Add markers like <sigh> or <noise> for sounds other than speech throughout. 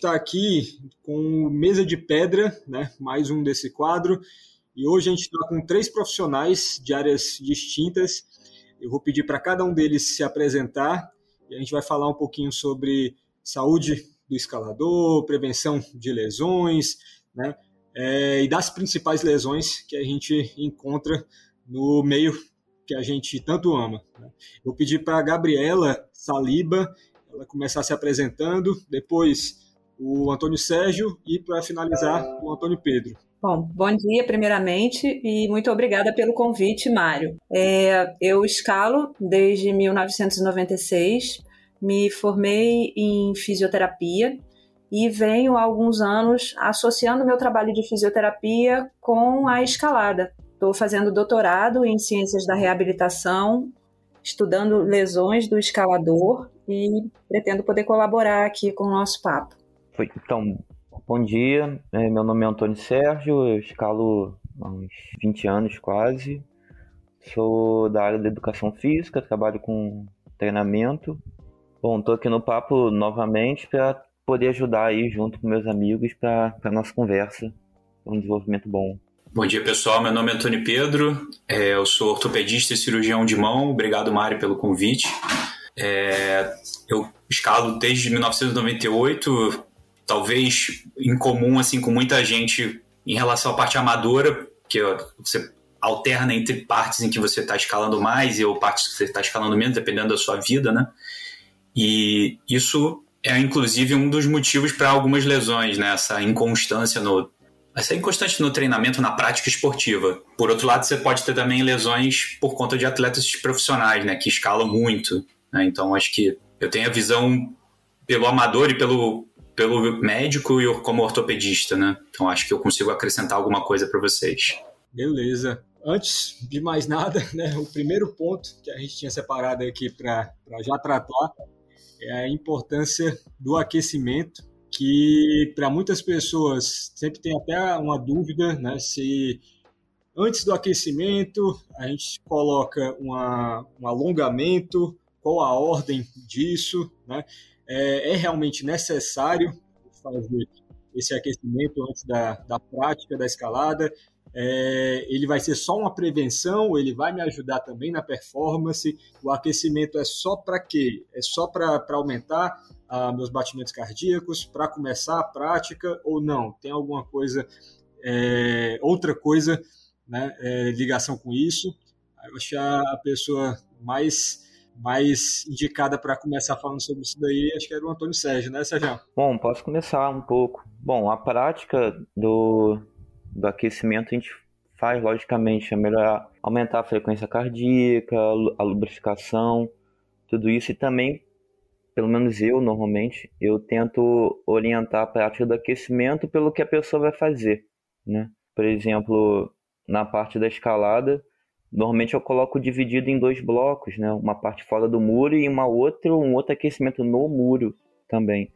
está aqui com Mesa de Pedra, né? mais um desse quadro, e hoje a gente está com três profissionais de áreas distintas. Eu vou pedir para cada um deles se apresentar e a gente vai falar um pouquinho sobre saúde do escalador, prevenção de lesões, né? É, e das principais lesões que a gente encontra no meio que a gente tanto ama. Né? Eu pedi para a Gabriela Saliba ela começar se apresentando, depois o Antônio Sérgio e, para finalizar, o Antônio Pedro. Bom, bom dia primeiramente e muito obrigada pelo convite, Mário. É, eu escalo desde 1996, me formei em fisioterapia e venho há alguns anos associando meu trabalho de fisioterapia com a escalada. Estou fazendo doutorado em ciências da reabilitação, estudando lesões do escalador e pretendo poder colaborar aqui com o nosso papo. Então, bom dia, é, meu nome é Antônio Sérgio, eu escalo há uns 20 anos quase, sou da área da educação física, trabalho com treinamento. Bom, estou aqui no papo novamente para poder ajudar aí junto com meus amigos para a nossa conversa, um desenvolvimento bom. Bom dia, pessoal. Meu nome é Antônio Pedro, é, eu sou ortopedista e cirurgião de mão. Obrigado, Mário, pelo convite. É, eu escalo desde 1998, talvez em comum assim com muita gente em relação à parte amadora, que você alterna entre partes em que você está escalando mais e ou partes que você está escalando menos, dependendo da sua vida, né? E isso é inclusive um dos motivos para algumas lesões, né? Essa inconstância no essa inconstante no treinamento, na prática esportiva. Por outro lado, você pode ter também lesões por conta de atletas profissionais, né? Que escalam muito. Né? Então, acho que eu tenho a visão pelo amador e pelo, pelo médico e como ortopedista, né? Então, acho que eu consigo acrescentar alguma coisa para vocês. Beleza. Antes de mais nada, né, o primeiro ponto que a gente tinha separado aqui para já tratar é a importância do aquecimento, que para muitas pessoas sempre tem até uma dúvida né, se antes do aquecimento a gente coloca uma, um alongamento qual a ordem disso, né? É, é realmente necessário fazer esse aquecimento antes da, da prática da escalada? É, ele vai ser só uma prevenção, ele vai me ajudar também na performance. O aquecimento é só para quê? É só para aumentar ah, meus batimentos cardíacos, para começar a prática ou não? Tem alguma coisa, é, outra coisa, né, é, ligação com isso? Eu acho que a pessoa mais mais indicada para começar falando sobre isso daí, acho que era o Antônio Sérgio, né, Sérgio? Bom, posso começar um pouco. Bom, a prática do, do aquecimento a gente faz, logicamente, é melhor aumentar a frequência cardíaca, a lubrificação, tudo isso, e também, pelo menos eu, normalmente, eu tento orientar a prática do aquecimento pelo que a pessoa vai fazer, né? Por exemplo, na parte da escalada, Normalmente eu coloco dividido em dois blocos, né? Uma parte fora do muro e uma outra, um outro aquecimento no muro também,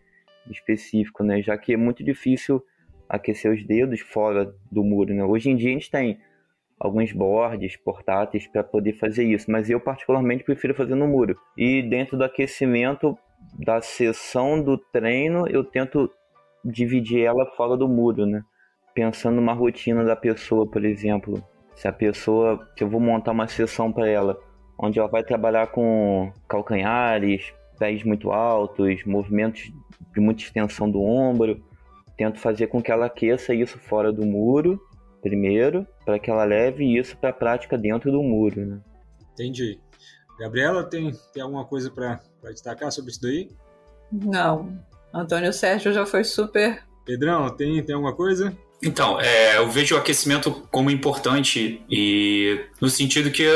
específico, né? Já que é muito difícil aquecer os dedos fora do muro, né? Hoje em dia a gente tem alguns boards portáteis para poder fazer isso, mas eu particularmente prefiro fazer no muro. E dentro do aquecimento da sessão do treino, eu tento dividir ela fora do muro, né? Pensando numa rotina da pessoa, por exemplo se a pessoa, que eu vou montar uma sessão para ela, onde ela vai trabalhar com calcanhares, pés muito altos, movimentos de muita extensão do ombro, tento fazer com que ela aqueça isso fora do muro primeiro, para que ela leve isso para a prática dentro do muro, né? Entendi. Gabriela, tem, tem alguma coisa para destacar sobre isso daí? Não. Antônio Sérgio já foi super. Pedrão, tem, tem alguma coisa? Então, é, eu vejo o aquecimento como importante e no sentido que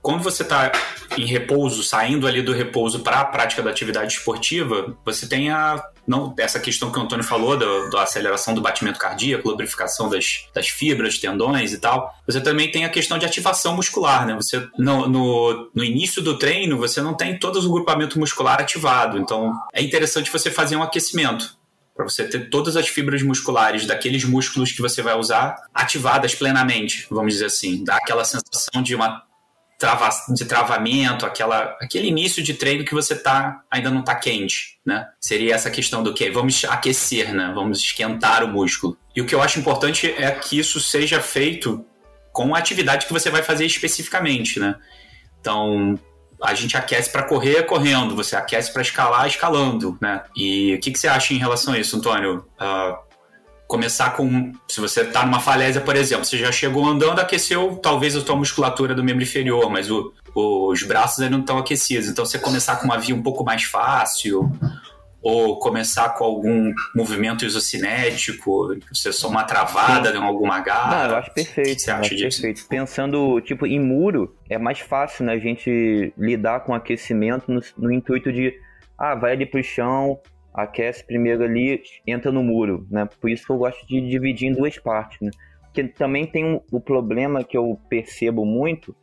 quando você está em repouso, saindo ali do repouso para a prática da atividade esportiva, você tem a não essa questão que o Antônio falou da, da aceleração do batimento cardíaco, lubrificação das, das fibras, tendões e tal. Você também tem a questão de ativação muscular, né? Você no, no, no início do treino você não tem todo o grupamento muscular ativado, então é interessante você fazer um aquecimento para você ter todas as fibras musculares daqueles músculos que você vai usar ativadas plenamente, vamos dizer assim, dá aquela sensação de uma trava, de travamento, aquela, aquele início de treino que você tá, ainda não está quente, né? Seria essa questão do que vamos aquecer, né? Vamos esquentar o músculo. E o que eu acho importante é que isso seja feito com a atividade que você vai fazer especificamente, né? Então, a gente aquece para correr correndo, você aquece para escalar escalando, né? E o que, que, você acha em relação a isso, Antônio? Uh, começar com, se você está numa falésia, por exemplo, você já chegou andando, aqueceu talvez a tua musculatura do membro inferior, mas o, os braços ainda não estão aquecidos. Então, você começar com uma via um pouco mais fácil, ou começar com algum movimento isocinético, você só uma travada em alguma garra. Não, eu acho perfeito. Você acha disso? Perfeito. Pensando, tipo, em muro, é mais fácil, né, a gente lidar com aquecimento no, no intuito de, ah, vai ali pro chão, aquece primeiro ali, entra no muro, né? Por isso que eu gosto de dividir em duas partes, né? Porque também tem um, o problema que eu percebo muito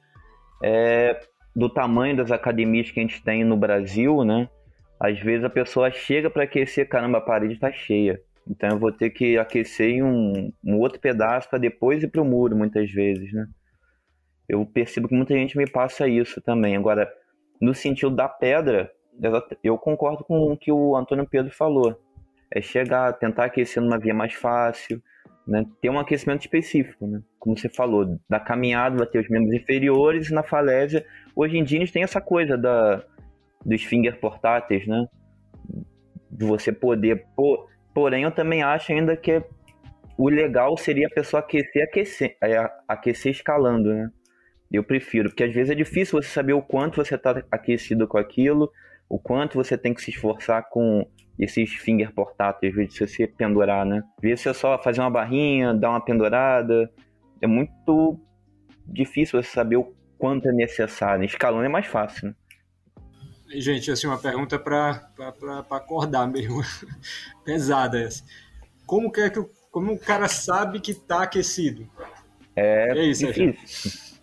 é do tamanho das academias que a gente tem no Brasil, né? Às vezes a pessoa chega para aquecer, caramba, a parede está cheia. Então eu vou ter que aquecer em um, um outro pedaço para depois ir para o muro, muitas vezes, né? Eu percebo que muita gente me passa isso também. Agora, no sentido da pedra, eu concordo com o que o Antônio Pedro falou. É chegar, tentar aquecer numa via mais fácil, né? ter um aquecimento específico, né? como você falou, da caminhada vai ter os membros inferiores na falésia, hoje em dia a gente tem essa coisa da, dos finger portáteis, né? De você poder. Por, porém, eu também acho ainda que o legal seria a pessoa aquecer, aquecer, é, aquecer escalando, né? Eu prefiro, porque às vezes é difícil você saber o quanto você está aquecido com aquilo, o quanto você tem que se esforçar com esses finger portáteis, às vezes você pendurar, né? Às vezes você só fazer uma barrinha, dar uma pendurada, é muito difícil você saber o quanto é necessário. Escalando é mais fácil, né? Gente, assim, uma pergunta para acordar mesmo. <laughs> Pesada essa. Como, que é que, como o cara sabe que está aquecido? É, é isso, difícil.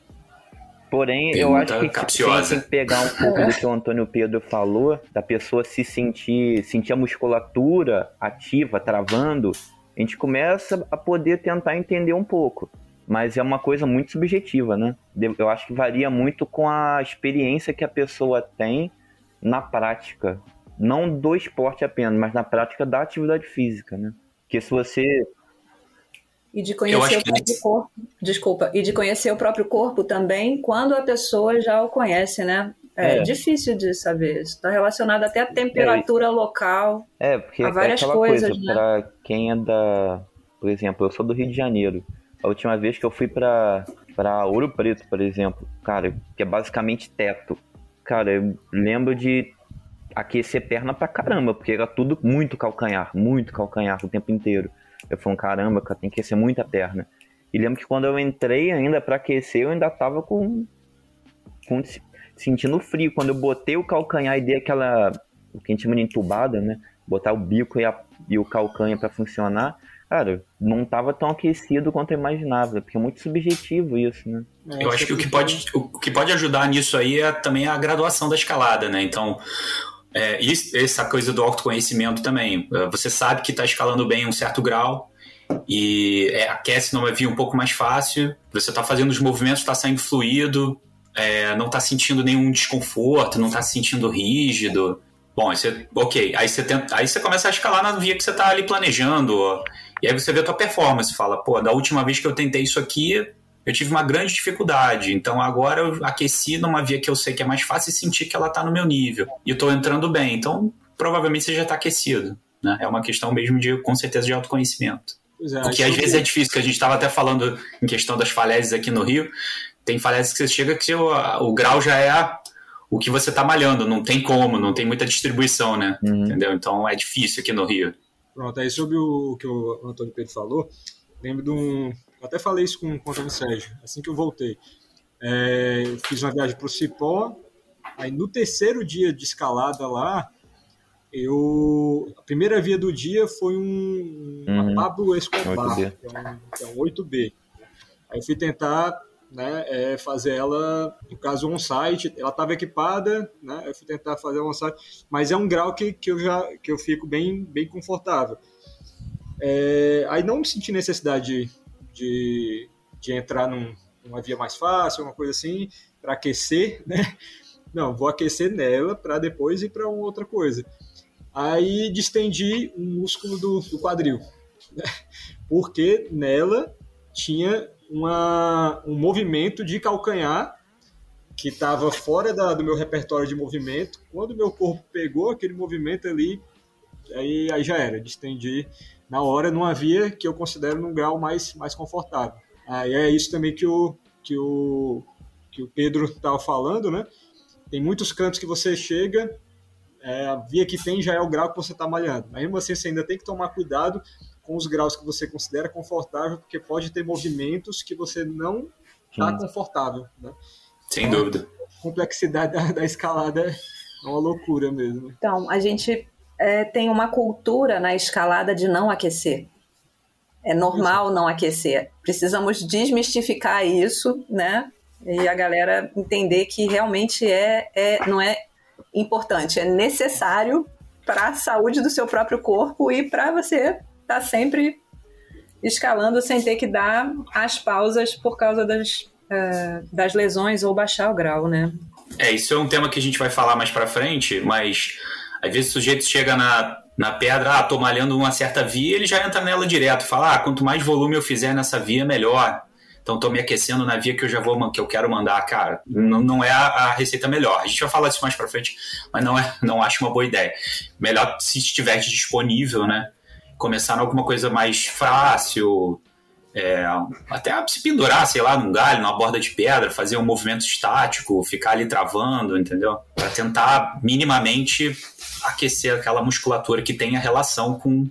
Porém, Pergunta eu acho que capciosa. tem que pegar um pouco do que o Antônio Pedro falou, da pessoa se sentir, sentir a musculatura ativa, travando, a gente começa a poder tentar entender um pouco. Mas é uma coisa muito subjetiva, né? Eu acho que varia muito com a experiência que a pessoa tem na prática, não do esporte apenas, mas na prática da atividade física, né? Porque se você e de conhecer o próprio que... corpo, desculpa, e de conhecer o próprio corpo também quando a pessoa já o conhece, né? É, é. difícil de saber. Está relacionado até à temperatura é. local. É, porque a várias é aquela coisas, coisa, né? para quem é da. Por exemplo, eu sou do Rio de Janeiro. A última vez que eu fui para Ouro Preto, por exemplo, cara, que é basicamente teto cara, eu lembro de aquecer perna pra caramba, porque era tudo muito calcanhar, muito calcanhar o tempo inteiro. Eu falei, caramba, cara, tem que aquecer muita perna. E lembro que quando eu entrei ainda para aquecer, eu ainda tava com, com sentindo frio. Quando eu botei o calcanhar e dei aquela, o que a gente chama de entubada, né? Botar o bico e, a, e o calcanha para funcionar, cara, não estava tão aquecido quanto eu imaginava, porque é muito subjetivo isso, né? Eu acho que o que pode, o que pode ajudar nisso aí é também a graduação da escalada, né? Então, é, isso, essa coisa do autoconhecimento também. É, você sabe que está escalando bem um certo grau e é, aquece numa via um pouco mais fácil, você está fazendo os movimentos, está saindo fluido, é, não está sentindo nenhum desconforto, não está se sentindo rígido. Bom, aí você, ok, aí você, tenta, aí você começa a escalar na via que você está ali planejando. E aí você vê a tua performance, fala, pô, da última vez que eu tentei isso aqui, eu tive uma grande dificuldade. Então agora eu aqueci numa via que eu sei que é mais fácil e sentir que ela está no meu nível. E eu estou entrando bem. Então provavelmente você já está aquecido. Né? É uma questão mesmo de, com certeza, de autoconhecimento. É, Porque às vezes é difícil, que a gente estava até falando em questão das falésias aqui no Rio. Tem falésias que você chega que o, o grau já é o que você está malhando, não tem como, não tem muita distribuição, né? Uhum. Entendeu? Então é difícil aqui no Rio. Pronto, aí sobre o que o Antônio Pedro falou, lembro de um. Eu até falei isso com, com o Antônio Sérgio, assim que eu voltei. É, fiz uma viagem para o Cipó, aí no terceiro dia de escalada lá, eu. A primeira via do dia foi um, uma uhum. Pablo Escobar, 8B. Que, é um, que é um 8B. Aí eu fui tentar né, é fazer ela, no caso, on-site, ela estava equipada, né, eu fui tentar fazer on-site, mas é um grau que, que eu já que eu fico bem, bem confortável. É, aí não me senti necessidade de, de, de entrar num, numa via mais fácil, uma coisa assim, aquecer, <laughs> né? Não, vou aquecer nela para depois ir para outra coisa. Aí distendi o músculo do, do quadril, né? porque nela tinha uma, um movimento de calcanhar que estava fora da, do meu repertório de movimento. Quando meu corpo pegou aquele movimento ali, aí, aí já era, distendi na hora, numa via que eu considero num grau mais, mais confortável. Aí é isso também que o, que o, que o Pedro estava falando, né? Tem muitos cantos que você chega, é, a via que tem já é o grau que você está malhando. Mas mesmo assim, você ainda tem que tomar cuidado com os graus que você considera confortável, porque pode ter movimentos que você não está confortável. Né? Sem então, dúvida. A complexidade <laughs> da, da, escalada é uma loucura mesmo. Então, a gente é, tem uma cultura na escalada de não aquecer. É normal não aquecer. Precisamos desmistificar isso, né? E a galera entender que realmente é, é não é importante, é necessário para a saúde do seu próprio corpo e para você tá sempre escalando sem ter que dar as pausas por causa das, uh, das lesões ou baixar o grau, né? É, isso é um tema que a gente vai falar mais para frente, mas às vezes o sujeito chega na, na pedra, ah, tô malhando uma certa via, ele já entra nela direto, fala, ah, quanto mais volume eu fizer nessa via, melhor. Então tô me aquecendo na via que eu já vou, que eu quero mandar, cara. Não, não é a, a receita melhor. A gente vai falar disso mais para frente, mas não é, não acho uma boa ideia. Melhor se estiver disponível, né? Começar alguma coisa mais fácil, é, até se pendurar, sei lá, num galho, numa borda de pedra, fazer um movimento estático, ficar ali travando, entendeu? Para tentar minimamente aquecer aquela musculatura que tem a relação com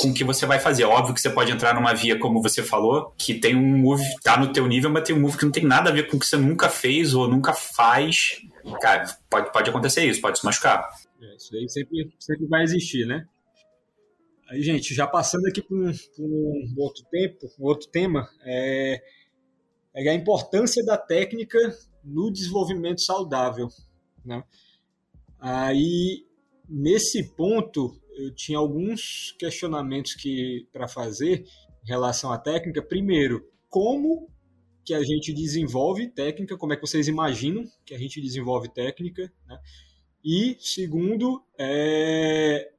com o que você vai fazer. Óbvio que você pode entrar numa via, como você falou, que tem um move, tá no teu nível, mas tem um move que não tem nada a ver com o que você nunca fez ou nunca faz. Cara, pode, pode acontecer isso, pode se machucar. É, isso aí sempre, sempre vai existir, né? Aí, gente, já passando aqui para um, um, outro tempo, um outro tema, é, é, a importância da técnica no desenvolvimento saudável. Né? Aí, nesse ponto, eu tinha alguns questionamentos que para fazer em relação à técnica. Primeiro, como que a gente desenvolve técnica? Como é que vocês imaginam que a gente desenvolve técnica? Né? E segundo, é,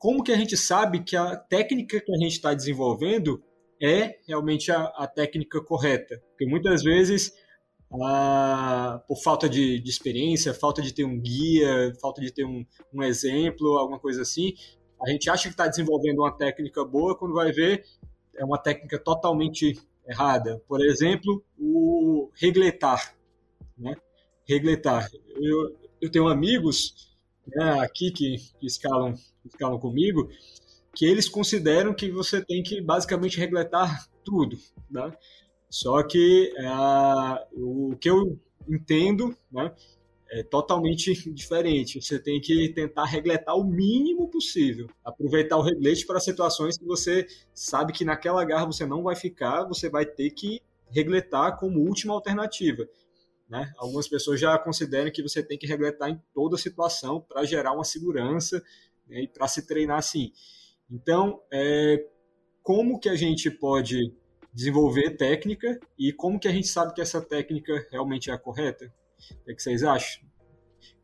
como que a gente sabe que a técnica que a gente está desenvolvendo é realmente a, a, técnica correta? Porque muitas vezes, a, por falta de, de, experiência, falta de ter um guia, falta de ter um, um exemplo, alguma coisa assim, a gente acha que está desenvolvendo uma técnica boa, quando vai ver, é uma técnica totalmente errada. Por exemplo, o regletar. Né? Regletar. Eu, eu tenho amigos né, aqui que, que escalam escalam comigo, que eles consideram que você tem que basicamente regletar tudo, né? Só que é, o que eu entendo, né, é totalmente diferente. Você tem que tentar regletar o mínimo possível, aproveitar o reglete para situações que você sabe que naquela garra você não vai ficar, você vai ter que regletar como última alternativa. Né? Algumas pessoas já consideram que você tem que regletar em toda situação para gerar uma segurança né, e para se treinar assim. Então, é, como que a gente pode desenvolver técnica e como que a gente sabe que essa técnica realmente é a correta? O que vocês acham?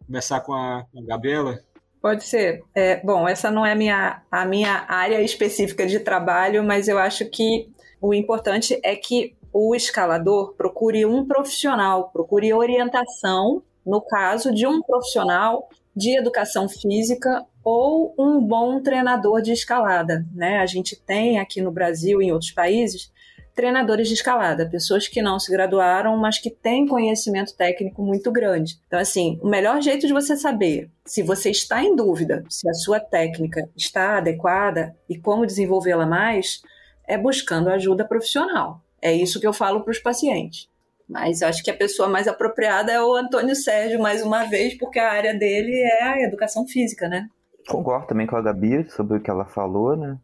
Começar com a, com a Gabriela? Pode ser. É, bom, essa não é minha, a minha área específica de trabalho, mas eu acho que o importante é que o escalador procure um profissional, procure orientação, no caso de um profissional de educação física ou um bom treinador de escalada. Né? A gente tem aqui no Brasil e em outros países treinadores de escalada, pessoas que não se graduaram, mas que têm conhecimento técnico muito grande. Então, assim, o melhor jeito de você saber se você está em dúvida se a sua técnica está adequada e como desenvolvê-la mais é buscando ajuda profissional. É isso que eu falo para os pacientes. Mas acho que a pessoa mais apropriada é o Antônio Sérgio, mais uma vez, porque a área dele é a educação física, né? Concordo também com a Gabi sobre o que ela falou, né?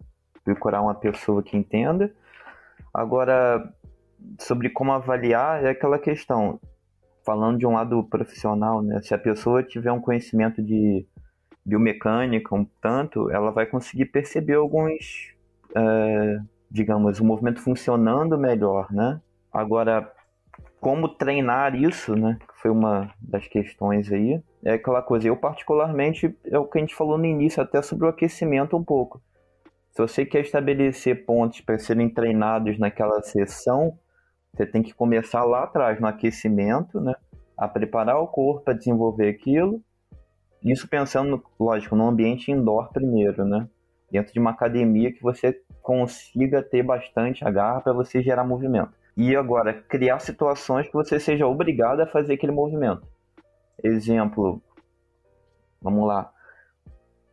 Procurar uma pessoa que entenda. Agora, sobre como avaliar, é aquela questão. Falando de um lado profissional, né? Se a pessoa tiver um conhecimento de biomecânica, um tanto, ela vai conseguir perceber alguns, é, digamos, o movimento funcionando melhor, né? Agora, como treinar isso, né? Foi uma das questões aí. É aquela coisa, eu particularmente, é o que a gente falou no início, até sobre o aquecimento um pouco. Se você quer estabelecer pontos para serem treinados naquela sessão, você tem que começar lá atrás, no aquecimento, né? A preparar o corpo para desenvolver aquilo. Isso pensando, lógico, no ambiente indoor primeiro, né? Dentro de uma academia que você consiga ter bastante agarra para você gerar movimento. E agora, criar situações que você seja obrigado a fazer aquele movimento. Exemplo, vamos lá.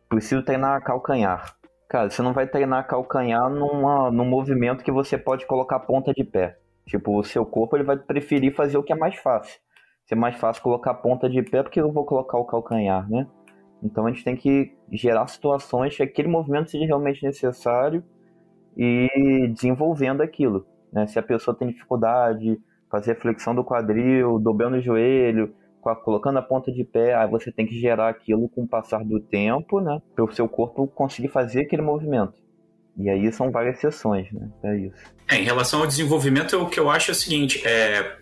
Preciso treinar calcanhar. Cara, você não vai treinar calcanhar numa, num movimento que você pode colocar ponta de pé. Tipo, o seu corpo ele vai preferir fazer o que é mais fácil. Se é mais fácil colocar ponta de pé, porque eu vou colocar o calcanhar, né? Então a gente tem que gerar situações que aquele movimento seja realmente necessário e desenvolvendo aquilo. Né? Se a pessoa tem dificuldade, fazer flexão do quadril, dobrando o joelho, colocando a ponta de pé, aí você tem que gerar aquilo com o passar do tempo, né? Para o seu corpo conseguir fazer aquele movimento. E aí são várias sessões, né? É isso. É, em relação ao desenvolvimento, o que eu acho é o seguinte: é,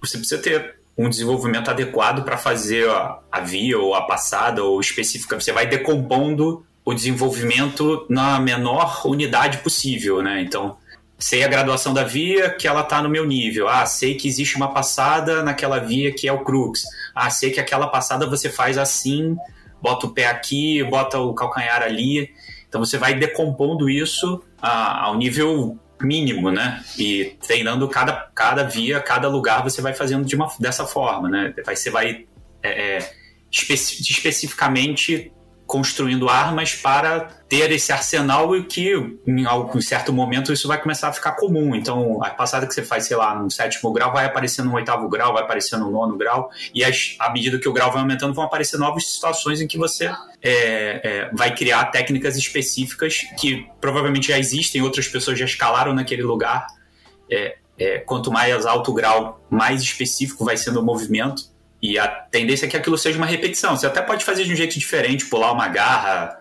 você precisa ter um desenvolvimento adequado para fazer a, a, via ou a passada ou específica. Você vai decompondo o desenvolvimento na menor unidade possível, né? Então, sei a graduação da via que ela está no meu nível. Ah, sei que existe uma passada naquela via que é o crux. Ah, sei que aquela passada você faz assim, bota o pé aqui, bota o calcanhar ali. Então você vai decompondo isso ao nível mínimo, né? E treinando cada, cada via, cada lugar, você vai fazendo de uma, dessa forma, né? Você vai é, é, especi especificamente construindo armas para ter esse arsenal e que em algum certo momento isso vai começar a ficar comum. Então, a passada que você faz, sei lá, no sétimo grau, vai aparecer no oitavo grau, vai aparecer no nono grau, e as, à medida que o grau vai aumentando, vão aparecer novas situações em que você é, é, vai criar técnicas específicas que provavelmente já existem, outras pessoas já escalaram naquele lugar. É, é quanto mais alto o grau, mais específico vai sendo o movimento. E a tendência é que aquilo seja uma repetição. Você até pode fazer de um jeito diferente, pular uma garra,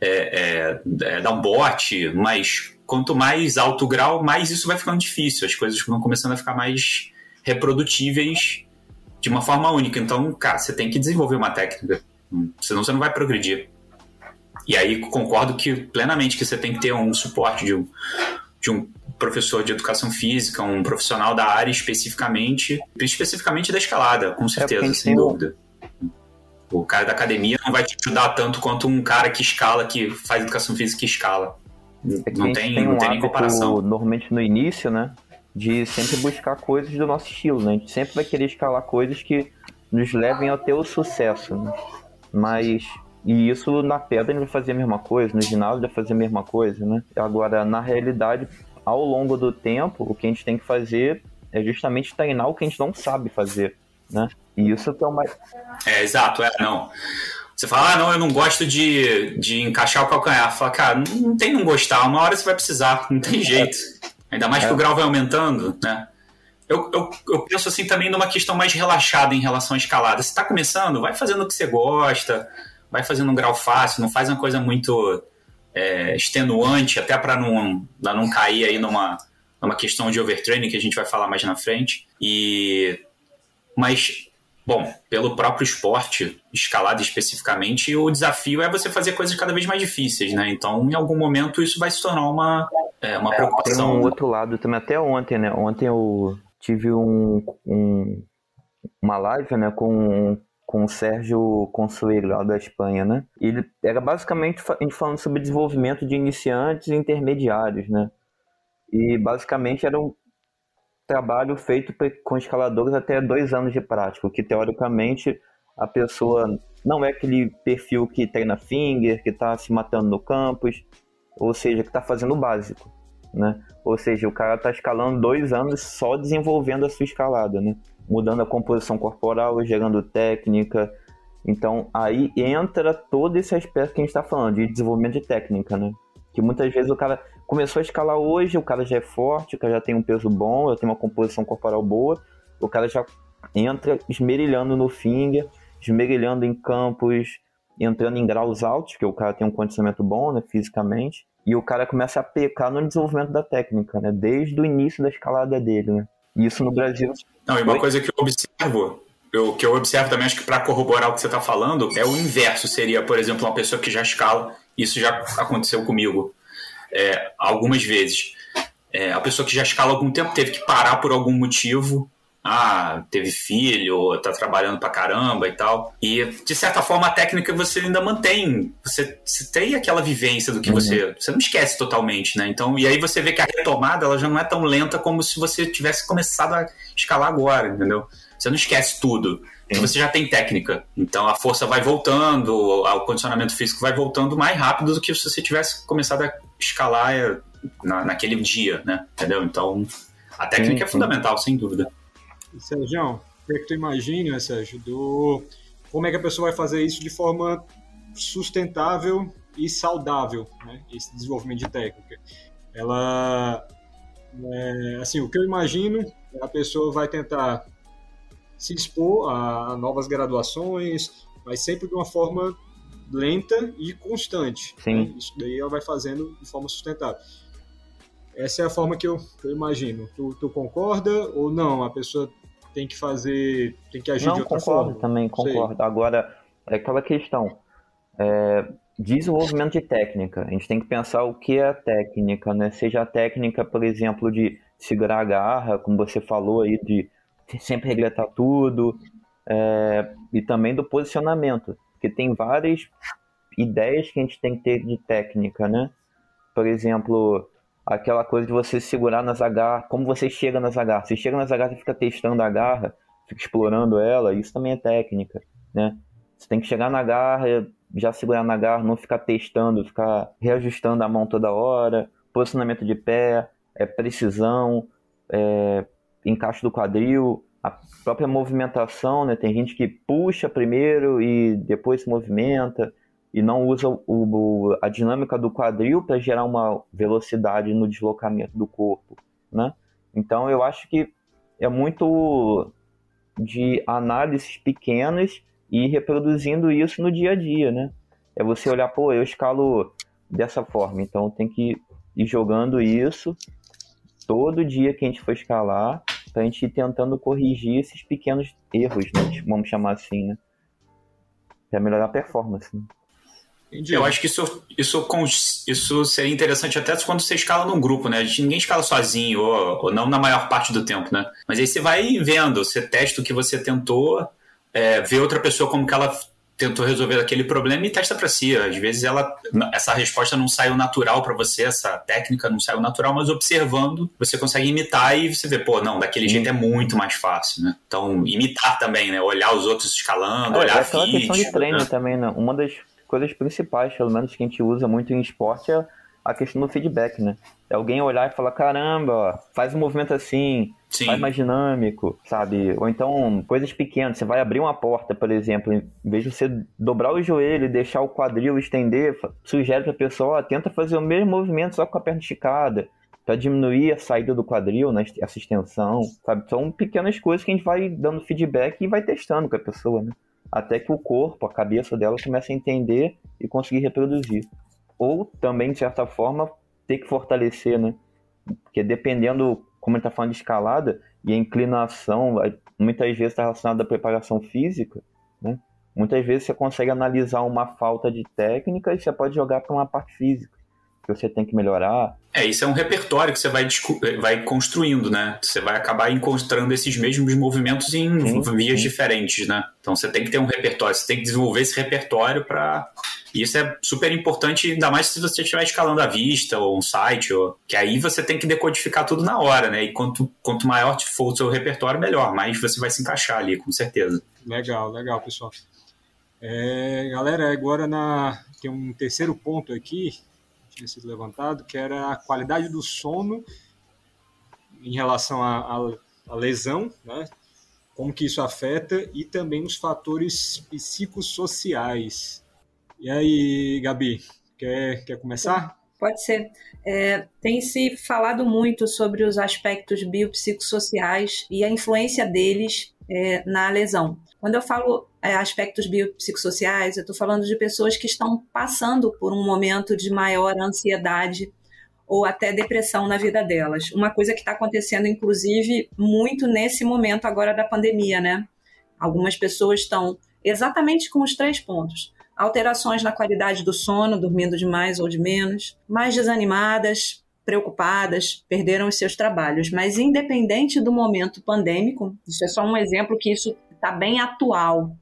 é, é, é, dar um bote, mas quanto mais alto o grau, mais isso vai ficando difícil. As coisas vão começando a ficar mais reprodutíveis de uma forma única. Então, cara, você tem que desenvolver uma técnica, senão você não vai progredir. E aí concordo que plenamente que você tem que ter um suporte de um, de um professor de educação física, um profissional da área especificamente, especificamente da escalada, com é, certeza, é sem dúvida. O cara da academia não vai te ajudar tanto quanto um cara que escala, que faz educação física e escala. É não tem, tem, um não tem nem comparação. Normalmente no início, né? De sempre buscar coisas do nosso estilo, né? A gente sempre vai querer escalar coisas que nos levem a ter o sucesso, né? Mas e isso na pedra ele vai fazer a mesma coisa, no ginásio vai fazer a mesma coisa, né? Agora, na realidade, ao longo do tempo, o que a gente tem que fazer é justamente treinar o que a gente não sabe fazer, né? E isso é o mais... É, exato, é, não. Você fala, ah, não, eu não gosto de, de encaixar o calcanhar. Fala, cara, não, não tem não gostar, uma hora você vai precisar, não tem jeito. Ainda mais é. que o grau vai aumentando, né? Eu, eu, eu, penso assim também numa questão mais relaxada em relação à escalada. Você está começando, vai fazendo o que você gosta, vai fazendo um grau fácil, não faz uma coisa muito é, extenuante, até para não, não cair aí numa, numa questão de overtraining que a gente vai falar mais na frente. E mas bom, pelo próprio esporte, escalado especificamente, o desafio é você fazer coisas cada vez mais difíceis, né? Então, em algum momento isso vai se tornar uma é, uma preocupação. Tem um outro lado também, até ontem, né? Ontem eu tive um, um uma live, né, com com o Sérgio Consuelo, lá da Espanha, né? Ele era basicamente a gente falando sobre desenvolvimento de iniciantes e intermediários, né? E basicamente era um trabalho feito com escaladores até dois anos de prática, que teoricamente a pessoa não é aquele perfil que treina finger, que está se matando no campus, ou seja, que está fazendo o básico, né? Ou seja, o cara está escalando dois anos só desenvolvendo a sua escalada, né? Mudando a composição corporal, gerando técnica. Então aí entra todo esse aspecto que a gente está falando de desenvolvimento de técnica, né? Que muitas vezes o cara começou a escalar hoje, o cara já é forte, o cara já tem um peso bom, já tem uma composição corporal boa, o cara já entra esmerilhando no finger, esmerilhando em campos, entrando em graus altos, porque o cara tem um condicionamento bom, né, fisicamente, e o cara começa a pecar no desenvolvimento da técnica, né, desde o início da escalada dele, né. Isso no Brasil. Não, e uma Oi? coisa que eu observo, o que eu observo também, acho que para corroborar o que você está falando, é o inverso. Seria, por exemplo, uma pessoa que já escala. Isso já aconteceu comigo é, algumas vezes. É, a pessoa que já escala há algum tempo teve que parar por algum motivo ah, teve filho, tá trabalhando pra caramba e tal. E, de certa forma, a técnica você ainda mantém. Você, você tem aquela vivência do que uhum. você. Você não esquece totalmente, né? Então, e aí você vê que a retomada ela já não é tão lenta como se você tivesse começado a escalar agora, entendeu? Você não esquece tudo. Sim. Você já tem técnica. Então a força vai voltando, o condicionamento físico vai voltando mais rápido do que se você tivesse começado a escalar eh, na, naquele dia, né? Entendeu? Então a técnica sim, é fundamental, sem dúvida. Sérgio, o que, é que tu imagina, Sérgio, do como é que a pessoa vai fazer isso de forma sustentável e saudável, né? Esse desenvolvimento de técnica. Ela, é, assim, o que eu imagino, a pessoa vai tentar se expor a novas graduações, mas sempre de uma forma lenta e constante. Sim. Né? Isso daí ela vai fazendo de forma sustentável. Essa é a forma que eu, que eu imagino. Tu, tu concorda ou não? A pessoa tem que fazer, tem que agir Não, de outra concordo forma. também, concordo. Sei. Agora, é aquela questão. É, desenvolvimento de técnica. A gente tem que pensar o que é a técnica, né? Seja a técnica, por exemplo, de segurar a garra, como você falou aí, de sempre regretar tudo, é, e também do posicionamento, porque tem várias ideias que a gente tem que ter de técnica, né? Por exemplo, aquela coisa de você segurar nas agarras, como você chega nas agarras. Você chega nas agarras e fica testando a garra, fica explorando ela, isso também é técnica, né? Você tem que chegar na garra, já segurar na garra, não ficar testando, ficar reajustando a mão toda hora, posicionamento de pé, é precisão, é, encaixe do quadril, a própria movimentação, né? Tem gente que puxa primeiro e depois se movimenta e não usa o, o, a dinâmica do quadril para gerar uma velocidade no deslocamento do corpo, né? Então eu acho que é muito de análises pequenas e reproduzindo isso no dia a dia, né? É você olhar, pô, eu escalo dessa forma, então tem que ir jogando isso todo dia que a gente for escalar, para a gente ir tentando corrigir esses pequenos erros, né? Vamos chamar assim, né? Para melhorar a performance. Né? Entendi. Eu acho que isso, isso, isso seria interessante até quando você escala num grupo, né? Ninguém escala sozinho, ou, ou não na maior parte do tempo, né? Mas aí você vai vendo, você testa o que você tentou, é, vê outra pessoa como que ela tentou resolver aquele problema e testa para si. Às vezes ela, essa resposta não saiu natural para você, essa técnica não saiu natural, mas observando você consegue imitar e você vê, pô, não, daquele jeito é muito mais fácil, né? Então imitar também, né? Olhar os outros escalando, é, olhar é vídeo, questão de treino né? também, né? Uma das coisas principais, pelo menos que a gente usa muito em esporte, é a questão do feedback, né? É alguém olhar e falar, caramba, faz um movimento assim, Sim. faz mais dinâmico, sabe? Ou então, coisas pequenas, você vai abrir uma porta, por exemplo, em vez de você dobrar o joelho e deixar o quadril estender, sugere pra pessoa, ó, tenta fazer o mesmo movimento só com a perna esticada, para diminuir a saída do quadril, né, essa extensão, sabe? São pequenas coisas que a gente vai dando feedback e vai testando com a pessoa, né? Até que o corpo, a cabeça dela comece a entender e conseguir reproduzir. Ou também, de certa forma, ter que fortalecer, né? Porque dependendo, como ele está falando de escalada, e a inclinação, muitas vezes está relacionada à preparação física, né? Muitas vezes você consegue analisar uma falta de técnica e você pode jogar para uma parte física que você tem que melhorar. É, isso é um repertório que você vai, vai construindo, né? Você vai acabar encontrando esses mesmos movimentos em sim, vias sim. diferentes, né? Então você tem que ter um repertório, você tem que desenvolver esse repertório para. E isso é super importante, ainda mais se você estiver escalando a vista ou um site, ou... que aí você tem que decodificar tudo na hora, né? E quanto, quanto maior for o seu repertório, melhor, mais você vai se encaixar ali, com certeza. Legal, legal, pessoal. É, galera, agora na... tem um terceiro ponto aqui tinha sido levantado, que era a qualidade do sono em relação à, lesão, né? como que isso afeta e também os fatores psicossociais. E aí, Gabi, quer, quer começar? Pode ser. É, tem se falado muito sobre os aspectos biopsicossociais e a influência deles é, na lesão. Quando eu falo é, aspectos biopsicossociais, eu estou falando de pessoas que estão passando por um momento de maior ansiedade ou até depressão na vida delas. Uma coisa que está acontecendo, inclusive, muito nesse momento agora da pandemia, né? Algumas pessoas estão exatamente com os três pontos: alterações na qualidade do sono, dormindo de mais ou de menos, mais desanimadas, preocupadas, perderam os seus trabalhos. Mas, independente do momento pandêmico, isso é só um exemplo que isso está bem atual.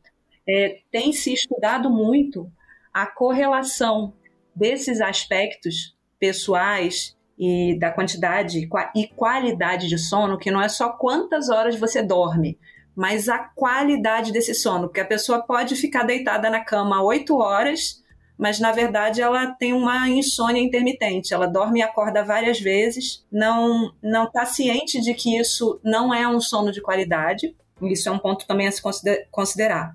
É, tem se estudado muito a correlação desses aspectos pessoais e da quantidade e qualidade de sono, que não é só quantas horas você dorme, mas a qualidade desse sono, porque a pessoa pode ficar deitada na cama oito horas, mas na verdade ela tem uma insônia intermitente, ela dorme e acorda várias vezes, não não está ciente de que isso não é um sono de qualidade, isso é um ponto também a se considerar.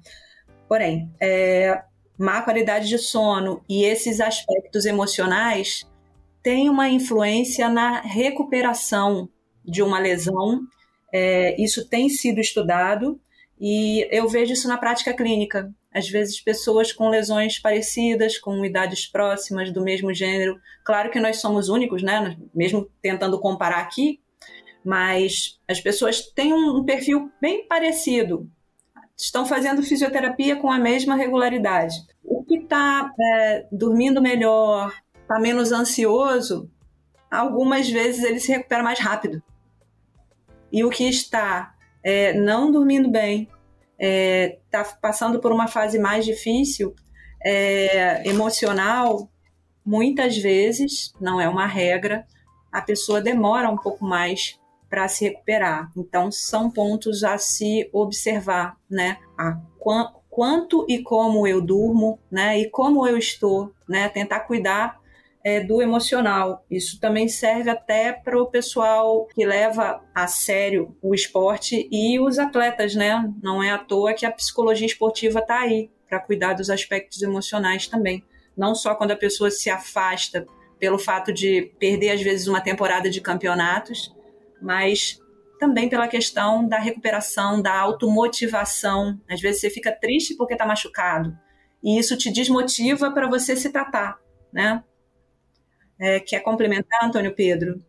Porém, é, má qualidade de sono e esses aspectos emocionais têm uma influência na recuperação de uma lesão. É, isso tem sido estudado e eu vejo isso na prática clínica. Às vezes, pessoas com lesões parecidas, com idades próximas, do mesmo gênero. Claro que nós somos únicos, né? Mesmo tentando comparar aqui, mas as pessoas têm um perfil bem parecido estão fazendo fisioterapia com a mesma regularidade. O que está é, dormindo melhor, está menos ansioso, algumas vezes ele se recupera mais rápido. E o que está é, não dormindo bem, está é, tá passando por uma fase mais difícil, é, emocional, muitas vezes, não é uma regra, a pessoa demora um pouco mais para se recuperar. Então, são pontos a se observar, né? A quanto e como eu durmo, né? E como eu estou, né? Tentar cuidar é, do emocional. Isso também serve até para o pessoal que leva a sério o esporte e os atletas, né? Não é à toa que a psicologia esportiva está aí para cuidar dos aspectos emocionais também. Não só quando a pessoa se afasta pelo fato de perder às vezes uma temporada de campeonatos, mas também pela questão da recuperação, da automotivação. Às vezes você fica triste porque está machucado e isso te desmotiva para você se tratar, né? É, quer complementar, Antônio Pedro?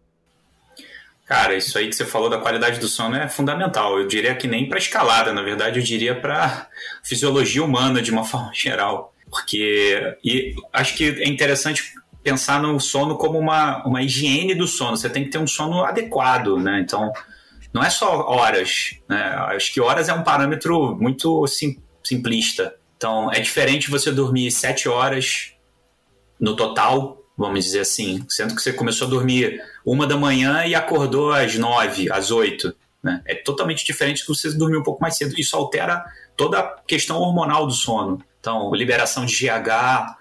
Cara, isso aí que você falou da qualidade do sono é fundamental. Eu diria que nem para escalada, na verdade, eu diria para fisiologia humana de uma <laughs> forma geral. Porque e acho que é interessante pensar no sono como uma, uma higiene do sono. Você tem que ter um sono adequado, né? Então, não é só horas, né? Acho que horas é um parâmetro muito sim, simplista. Então, é diferente você dormir sete horas no total, vamos dizer assim, sendo que você começou a dormir uma da manhã e acordou às nove, às oito. Né? É totalmente diferente você dormir um pouco mais cedo. Isso altera toda a questão hormonal do sono. Então, liberação de GH,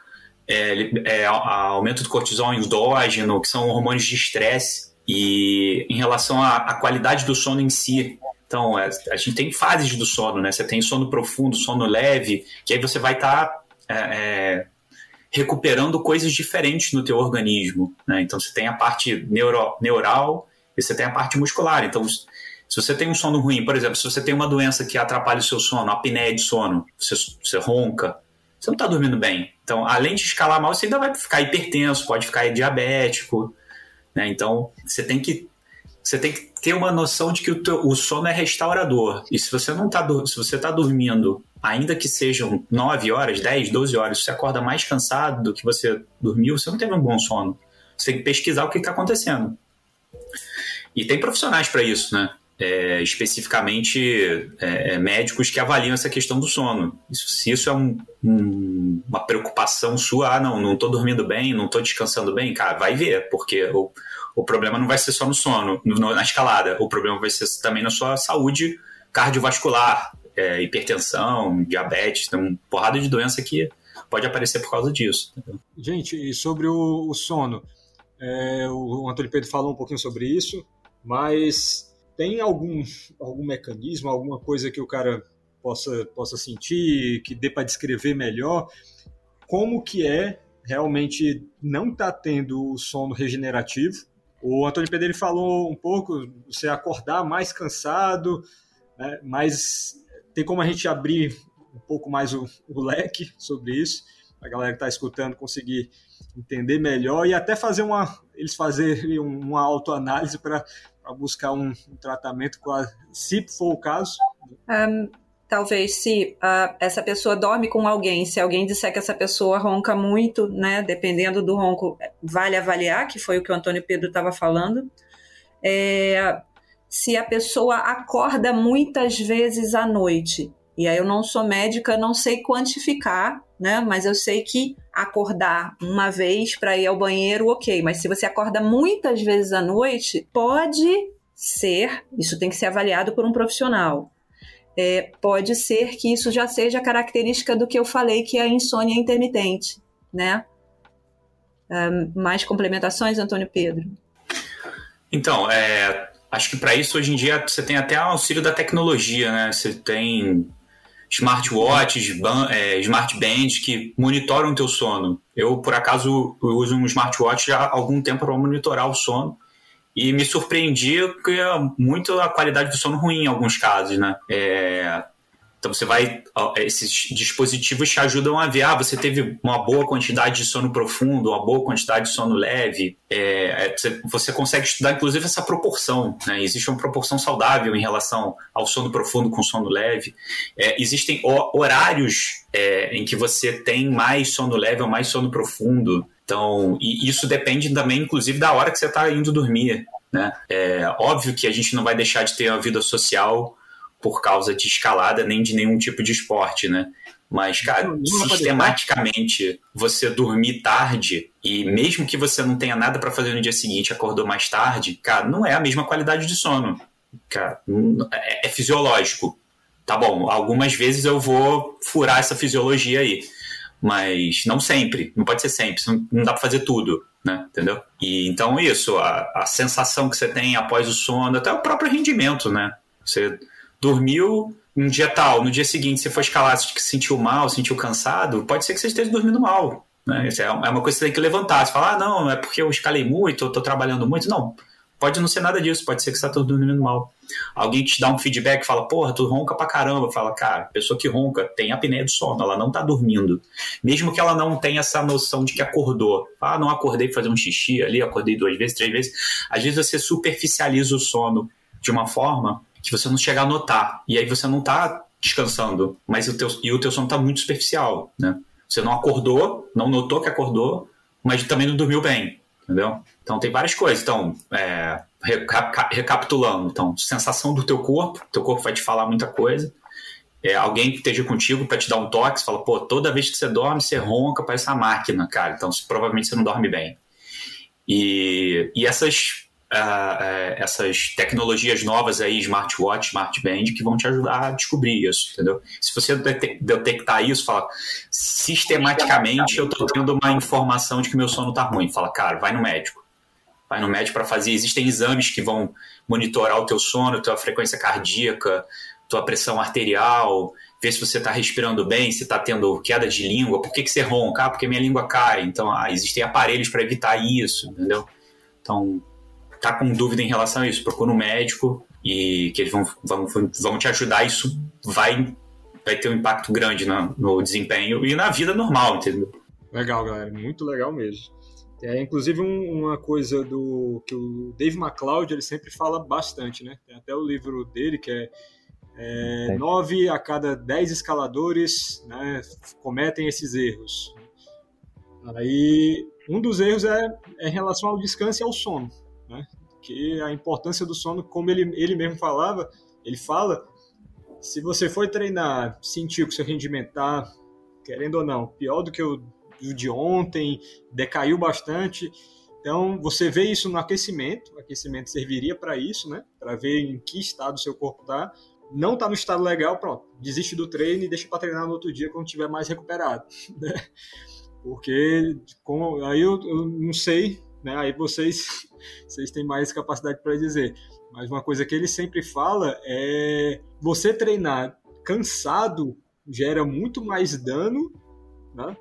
é, é, aumento do cortisol endógeno, que são hormônios de estresse, e em relação à, à, qualidade do sono em si. Então, é, a gente tem fases do sono, né? Você tem sono profundo, sono leve, que aí você vai estar tá, é, é, recuperando coisas diferentes no teu organismo, né? Então, você tem a parte neuro, neural e você tem a parte muscular. Então, se você tem um sono ruim, por exemplo, se você tem uma doença que atrapalha o seu sono, apneia de sono, você, você ronca, você não está dormindo bem. Então, além de escalar mal, você ainda vai ficar hipertenso, pode ficar diabético. Né? Então, você tem que você tem que ter uma noção de que o, teu, o sono é restaurador. E se você não está se você está dormindo, ainda que sejam 9 horas, 10, 12 horas, você acorda mais cansado do que você dormiu, você não teve um bom sono. Você tem que pesquisar o que está acontecendo. E tem profissionais para isso, né? É, especificamente é, é, médicos que avaliam essa questão do sono. Isso, se isso é um, um, uma preocupação sua, ah, não, não estou dormindo bem, não estou descansando bem, cara, vai ver, porque o, o problema não vai ser só no sono, no, na escalada, o problema vai ser também na sua saúde cardiovascular, é, hipertensão, diabetes, tem uma porrada de doença que pode aparecer por causa disso. Gente, e sobre o, o sono, é, o Antônio Pedro falou um pouquinho sobre isso, mas tem algum, algum mecanismo, alguma coisa que o cara possa, possa sentir, que dê para descrever melhor como que é realmente não tá tendo o sono regenerativo. O Antônio Pedro falou um pouco, você acordar mais cansado, né, mas tem como a gente abrir um pouco mais o, o leque sobre isso, a galera que está escutando conseguir entender melhor e até fazer uma eles fazerem uma autoanálise para buscar um, um tratamento, se for o caso. Um, talvez se uh, essa pessoa dorme com alguém, se alguém disser que essa pessoa ronca muito, né, dependendo do ronco, vale avaliar, que foi o que o Antônio Pedro estava falando. É, se a pessoa acorda muitas vezes à noite, e aí eu não sou médica, não sei quantificar, né? Mas eu sei que acordar uma vez para ir ao banheiro, ok. Mas se você acorda muitas vezes à noite, pode ser, isso tem que ser avaliado por um profissional. É, pode ser que isso já seja característica do que eu falei, que é a insônia intermitente, né? Um, mais complementações, Antônio Pedro? Então, é, acho que para isso hoje em dia você tem até auxílio da tecnologia, né? Você tem smartwatches, ban é, smartbands que monitoram o teu sono. Eu, por acaso, uso um smartwatch há algum tempo para monitorar o sono e me surpreendi que é muito a qualidade do sono ruim em alguns casos, né? É, então você vai. Esses dispositivos te ajudam a ver, ah, você teve uma boa quantidade de sono profundo, uma boa quantidade de sono leve. É, é você consegue estudar, inclusive, essa proporção. Né? Existe uma proporção saudável em relação ao sono profundo com sono leve. É, existem horários é, em que você tem mais sono leve ou mais sono profundo. Então, e isso depende também, inclusive, da hora que você está indo dormir. Né? É óbvio que a gente não vai deixar de ter uma vida social por causa de escalada nem de nenhum tipo de esporte, né? Mas, cara, sistematicamente você dormir tarde e mesmo que você não tenha nada para fazer no dia seguinte, acordou mais tarde, cara, não é a mesma qualidade de sono. Cara, é, é fisiológico. Tá bom, algumas vezes eu vou furar essa fisiologia aí. Mas não sempre, não pode ser sempre, não dá para fazer tudo, né? Entendeu? E então isso, a, a sensação que você tem após o sono, até o próprio rendimento, né? Você dormiu um dia tal, no dia seguinte você foi escalar, se sentiu mal, sentiu cansado, pode ser que você esteja dormindo mal. Né? É, é uma coisa que você tem que levantar. Você fala, ah, não, é porque eu escalei muito, eu estou trabalhando muito. Não, pode não ser nada disso, pode ser que você está dormindo mal. Alguém te dá um feedback fala, porra, tu ronca pra caramba. Fala, cara, pessoa que ronca tem apneia do sono, ela não tá dormindo. Mesmo que ela não tenha essa noção de que acordou. Ah, não acordei fazer um xixi ali, acordei duas vezes, três vezes. Às vezes você superficializa o sono de uma forma que você não chega a notar. E aí você não está descansando, mas o teu, e o teu sono está muito superficial, né? Você não acordou, não notou que acordou, mas também não dormiu bem, entendeu? Então tem várias coisas. Então, é, recapitulando, então, sensação do teu corpo, teu corpo vai te falar muita coisa. É, alguém que esteja contigo para te dar um toque, fala, pô, toda vez que você dorme, você ronca, parece uma máquina, cara. Então, provavelmente você não dorme bem. E, e essas uh, essas tecnologias novas aí, smartwatch, smartband, que vão te ajudar a descobrir isso, entendeu? Se você detectar isso, fala, sistematicamente eu tô tendo uma informação de que meu sono tá ruim. Fala, cara, vai no médico. Vai no médico para fazer. Existem exames que vão monitorar o teu sono, tua frequência cardíaca, tua pressão arterial, ver se você está respirando bem, se está tendo queda de língua, por que, que você ronca? Ah, porque minha língua cai. Então, ah, existem aparelhos para evitar isso, entendeu? Então, tá com dúvida em relação a isso, procura um médico e que eles vão, vão, vão te ajudar. Isso vai, vai ter um impacto grande no, no desempenho e na vida normal, entendeu? Legal, galera, muito legal mesmo. É, inclusive um, uma coisa do que o Dave McCloud ele sempre fala bastante, né? Tem até o livro dele que é, é nove a cada dez escaladores né, cometem esses erros. Aí um dos erros é, é em relação ao descanso e ao sono né? Que a importância do sono, como ele, ele mesmo falava, ele fala, se você for treinar, sentiu que seu rendimento tá, querendo ou não, pior do que o, o de ontem, decaiu bastante, então você vê isso no aquecimento, o aquecimento serviria para isso, né? Para ver em que estado o seu corpo está. Não está no estado legal, pronto, desiste do treino e deixa para treinar no outro dia quando estiver mais recuperado, <laughs> né? Porque aí eu, eu não sei né? Aí vocês, vocês têm mais capacidade para dizer. Mas uma coisa que ele sempre fala é você treinar cansado gera muito mais dano, né?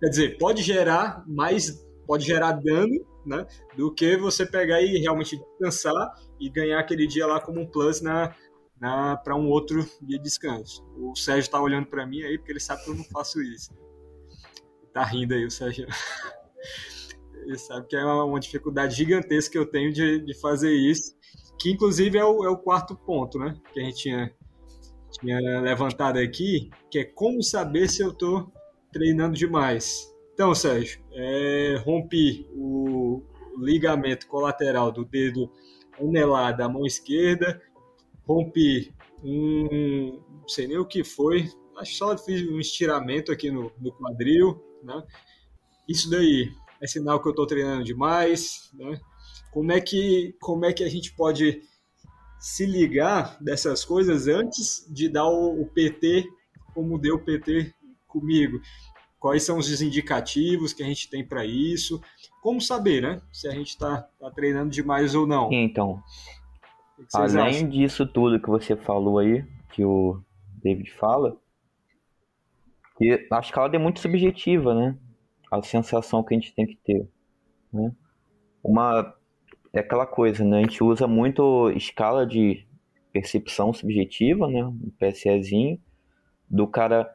Quer dizer, pode gerar mais, pode gerar dano, né? Do que você pegar e realmente descansar e ganhar aquele dia lá como um plus na, na para um outro dia de descanso. O Sérgio está olhando para mim aí porque ele sabe que eu não faço isso. Tá rindo aí o Sérgio. <laughs> Ele sabe que é uma dificuldade gigantesca que eu tenho de, de fazer isso, que inclusive é o, é o quarto ponto, né? Que a gente tinha, tinha levantado aqui, que é como saber se eu estou treinando demais. Então, Sérgio, é, rompi o ligamento colateral do dedo anelar da mão esquerda, rompi um, não sei nem o que foi, acho que só fiz um estiramento aqui no, no quadril, né? Isso daí é sinal que eu estou treinando demais, né? Como é que como é que a gente pode se ligar dessas coisas antes de dar o, o PT como deu o PT comigo? quais são os indicativos que a gente tem para isso, como saber, né, se a gente está tá treinando demais ou não. Então, além acham? disso tudo que você falou aí, que o David fala, que a escala é muito subjetiva, né? A sensação que a gente tem que ter, né? Uma é aquela coisa, né? A gente usa muito escala de percepção subjetiva, né? Um PSEzinho do cara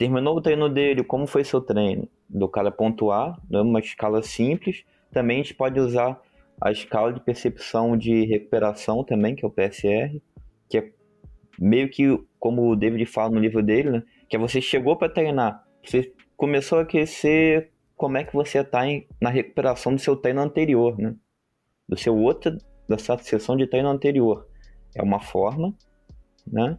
Terminou o treino dele, como foi seu treino? Do cara pontuar, né, uma escala simples. Também a gente pode usar a escala de percepção de recuperação também, que é o PSR, que é meio que como o David fala no livro dele, né? Que é você chegou para treinar, você começou a aquecer, como é que você está na recuperação do seu treino anterior, né? Do seu outro, da sua sessão de treino anterior. É uma forma, né?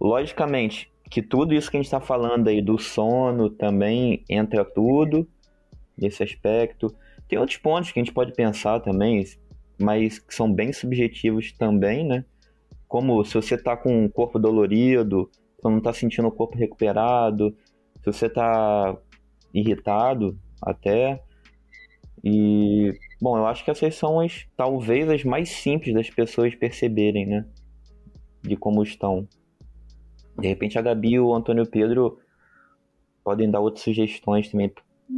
Logicamente, que tudo isso que a gente está falando aí do sono também entra tudo nesse aspecto. Tem outros pontos que a gente pode pensar também, mas que são bem subjetivos também, né? Como se você está com o corpo dolorido, não está sentindo o corpo recuperado, se você está irritado até. E, bom, eu acho que essas são as, talvez as mais simples das pessoas perceberem, né? De como estão. De repente a Gabi e o Antônio Pedro podem dar outras sugestões também.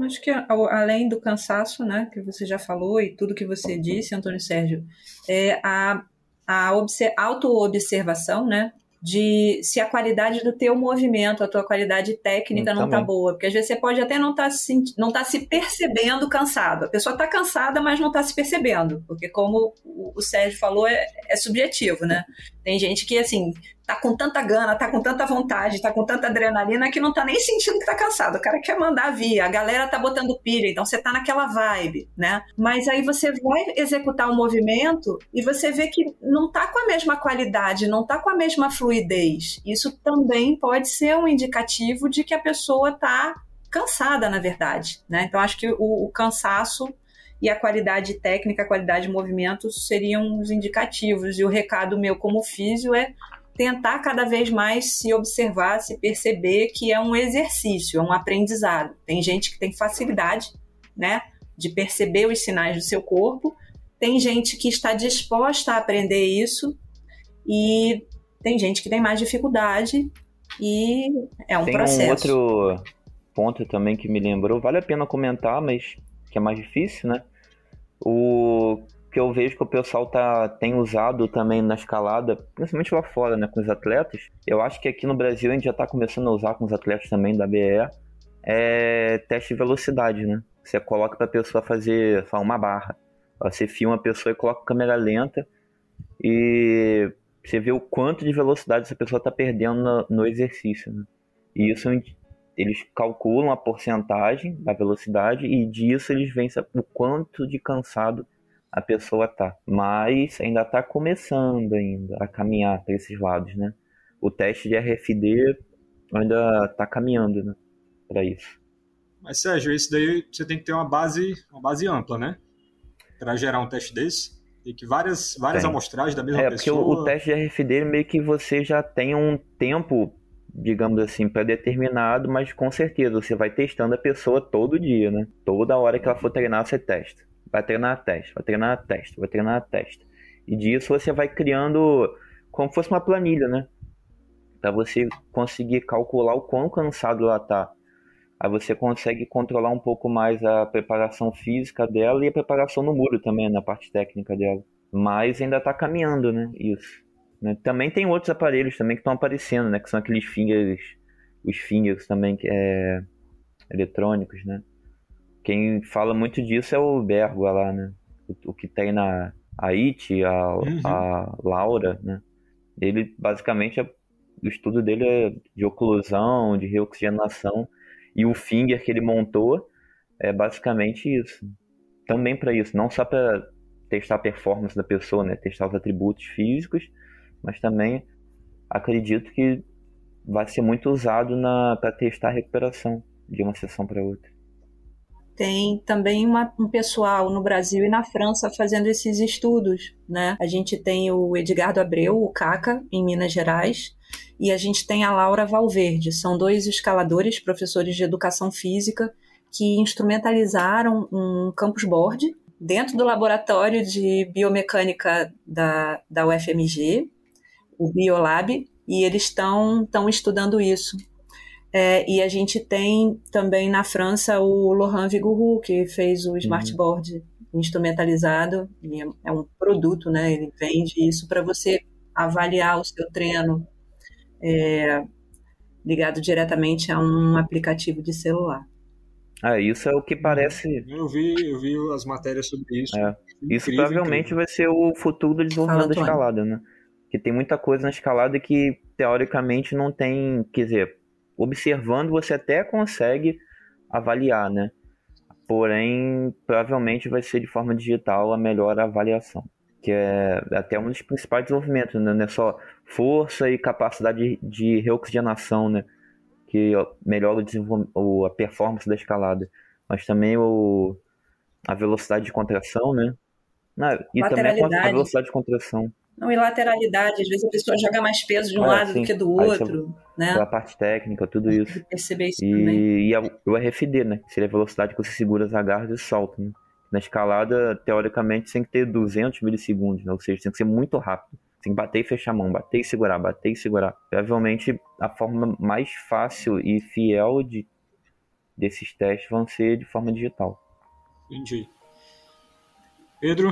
Acho que além do cansaço, né, que você já falou e tudo que você disse, Antônio Sérgio, é a, a auto-observação, né, de se a qualidade do teu movimento, a tua qualidade técnica não está boa. Porque às vezes você pode até não estar tá se, não tá se percebendo cansado. A pessoa está cansada, mas não está se percebendo. Porque como o Sérgio falou, é, é subjetivo, né? Tem gente que, assim, tá com tanta gana, tá com tanta vontade, tá com tanta adrenalina que não tá nem sentindo que tá cansado. O cara quer mandar vir, a galera tá botando pilha, então você tá naquela vibe, né? Mas aí você vai executar o movimento e você vê que não tá com a mesma qualidade, não tá com a mesma fluidez. Isso também pode ser um indicativo de que a pessoa tá cansada, na verdade, né? Então acho que o, o cansaço e a qualidade técnica, a qualidade de movimento seriam os indicativos. E o recado meu como físio é tentar cada vez mais se observar, se perceber que é um exercício, é um aprendizado. Tem gente que tem facilidade, né, de perceber os sinais do seu corpo, tem gente que está disposta a aprender isso e tem gente que tem mais dificuldade e é um tem processo. Tem um outro ponto também que me lembrou, vale a pena comentar, mas que é mais difícil, né? O que eu vejo que o pessoal tá, tem usado também na escalada, principalmente lá fora, né, com os atletas. Eu acho que aqui no Brasil a gente já está começando a usar com os atletas também da BE, é teste de velocidade, né? Você coloca para a pessoa fazer só uma barra. Você filma a pessoa e coloca câmera lenta e você vê o quanto de velocidade essa pessoa está perdendo no, no exercício. Né? E isso eles calculam a porcentagem da velocidade e disso eles veem o quanto de cansado a pessoa tá. Mas ainda está começando ainda a caminhar para esses lados, né? O teste de RFD ainda está caminhando, né? Para isso. Mas Sérgio, isso daí você tem que ter uma base, uma base ampla, né? Para gerar um teste desse. Tem que várias, várias amostragens da mesma é, pessoa. É, porque o, o teste de RFD meio que você já tem um tempo, digamos assim, pré-determinado, mas com certeza você vai testando a pessoa todo dia, né? Toda hora que ela for treinar, você testa vai treinar a teste, vai treinar a teste, vai treinar a teste. E disso você vai criando como fosse uma planilha, né? Para você conseguir calcular o quão cansado ela tá. Aí você consegue controlar um pouco mais a preparação física dela e a preparação no muro também, na parte técnica dela. Mas ainda está caminhando, né? Isso. Né? Também tem outros aparelhos também que estão aparecendo, né? Que são aqueles fingers, os fingers também que é eletrônicos, né? Quem fala muito disso é o Bergo lá, né? O, o que tem na a It, a, uhum. a Laura, né? Ele basicamente é, o estudo dele é de oclusão, de reoxigenação e o finger que ele montou é basicamente isso. Também para isso, não só para testar a performance da pessoa, né? Testar os atributos físicos, mas também acredito que vai ser muito usado para testar a recuperação de uma sessão para outra. Tem também uma, um pessoal no Brasil e na França fazendo esses estudos, né? A gente tem o Edgardo Abreu, o Caca, em Minas Gerais, e a gente tem a Laura Valverde. São dois escaladores, professores de educação física, que instrumentalizaram um campus board dentro do laboratório de biomecânica da, da UFMG, o Biolab, e eles estão estudando isso. É, e a gente tem também na França o Laurent Vigouroux, que fez o smartboard uhum. instrumentalizado, é, é um produto, né? Ele vende isso para você avaliar o seu treino é, ligado diretamente a um aplicativo de celular. Ah, isso é o que parece. Eu vi, eu vi as matérias sobre isso. É. Isso provavelmente incrível. vai ser o futuro do desenvolvimento Fala, da escalada, né? Que tem muita coisa na escalada que teoricamente não tem, quer dizer, observando você até consegue avaliar, né? Porém, provavelmente vai ser de forma digital a melhor avaliação, que é até um dos principais desenvolvimentos, né? Não é só força e capacidade de reoxigenação, né? Que melhora o a performance da escalada, mas também o, a velocidade de contração, né? e também a velocidade de contração. Não, e lateralidade, às vezes a pessoa joga mais peso de um lado sim. do que do outro, né? A parte técnica, tudo isso. Perceber isso e, também. E a, o RFD, né? Que seria a velocidade que você segura as agarras e solta, né? Na escalada, teoricamente, tem que ter 200 milissegundos, né? ou seja, tem que ser muito rápido. Tem que bater e fechar a mão, bater e segurar, bater e segurar. Provavelmente, a forma mais fácil e fiel de, desses testes vão ser de forma digital. Entendi. Pedro?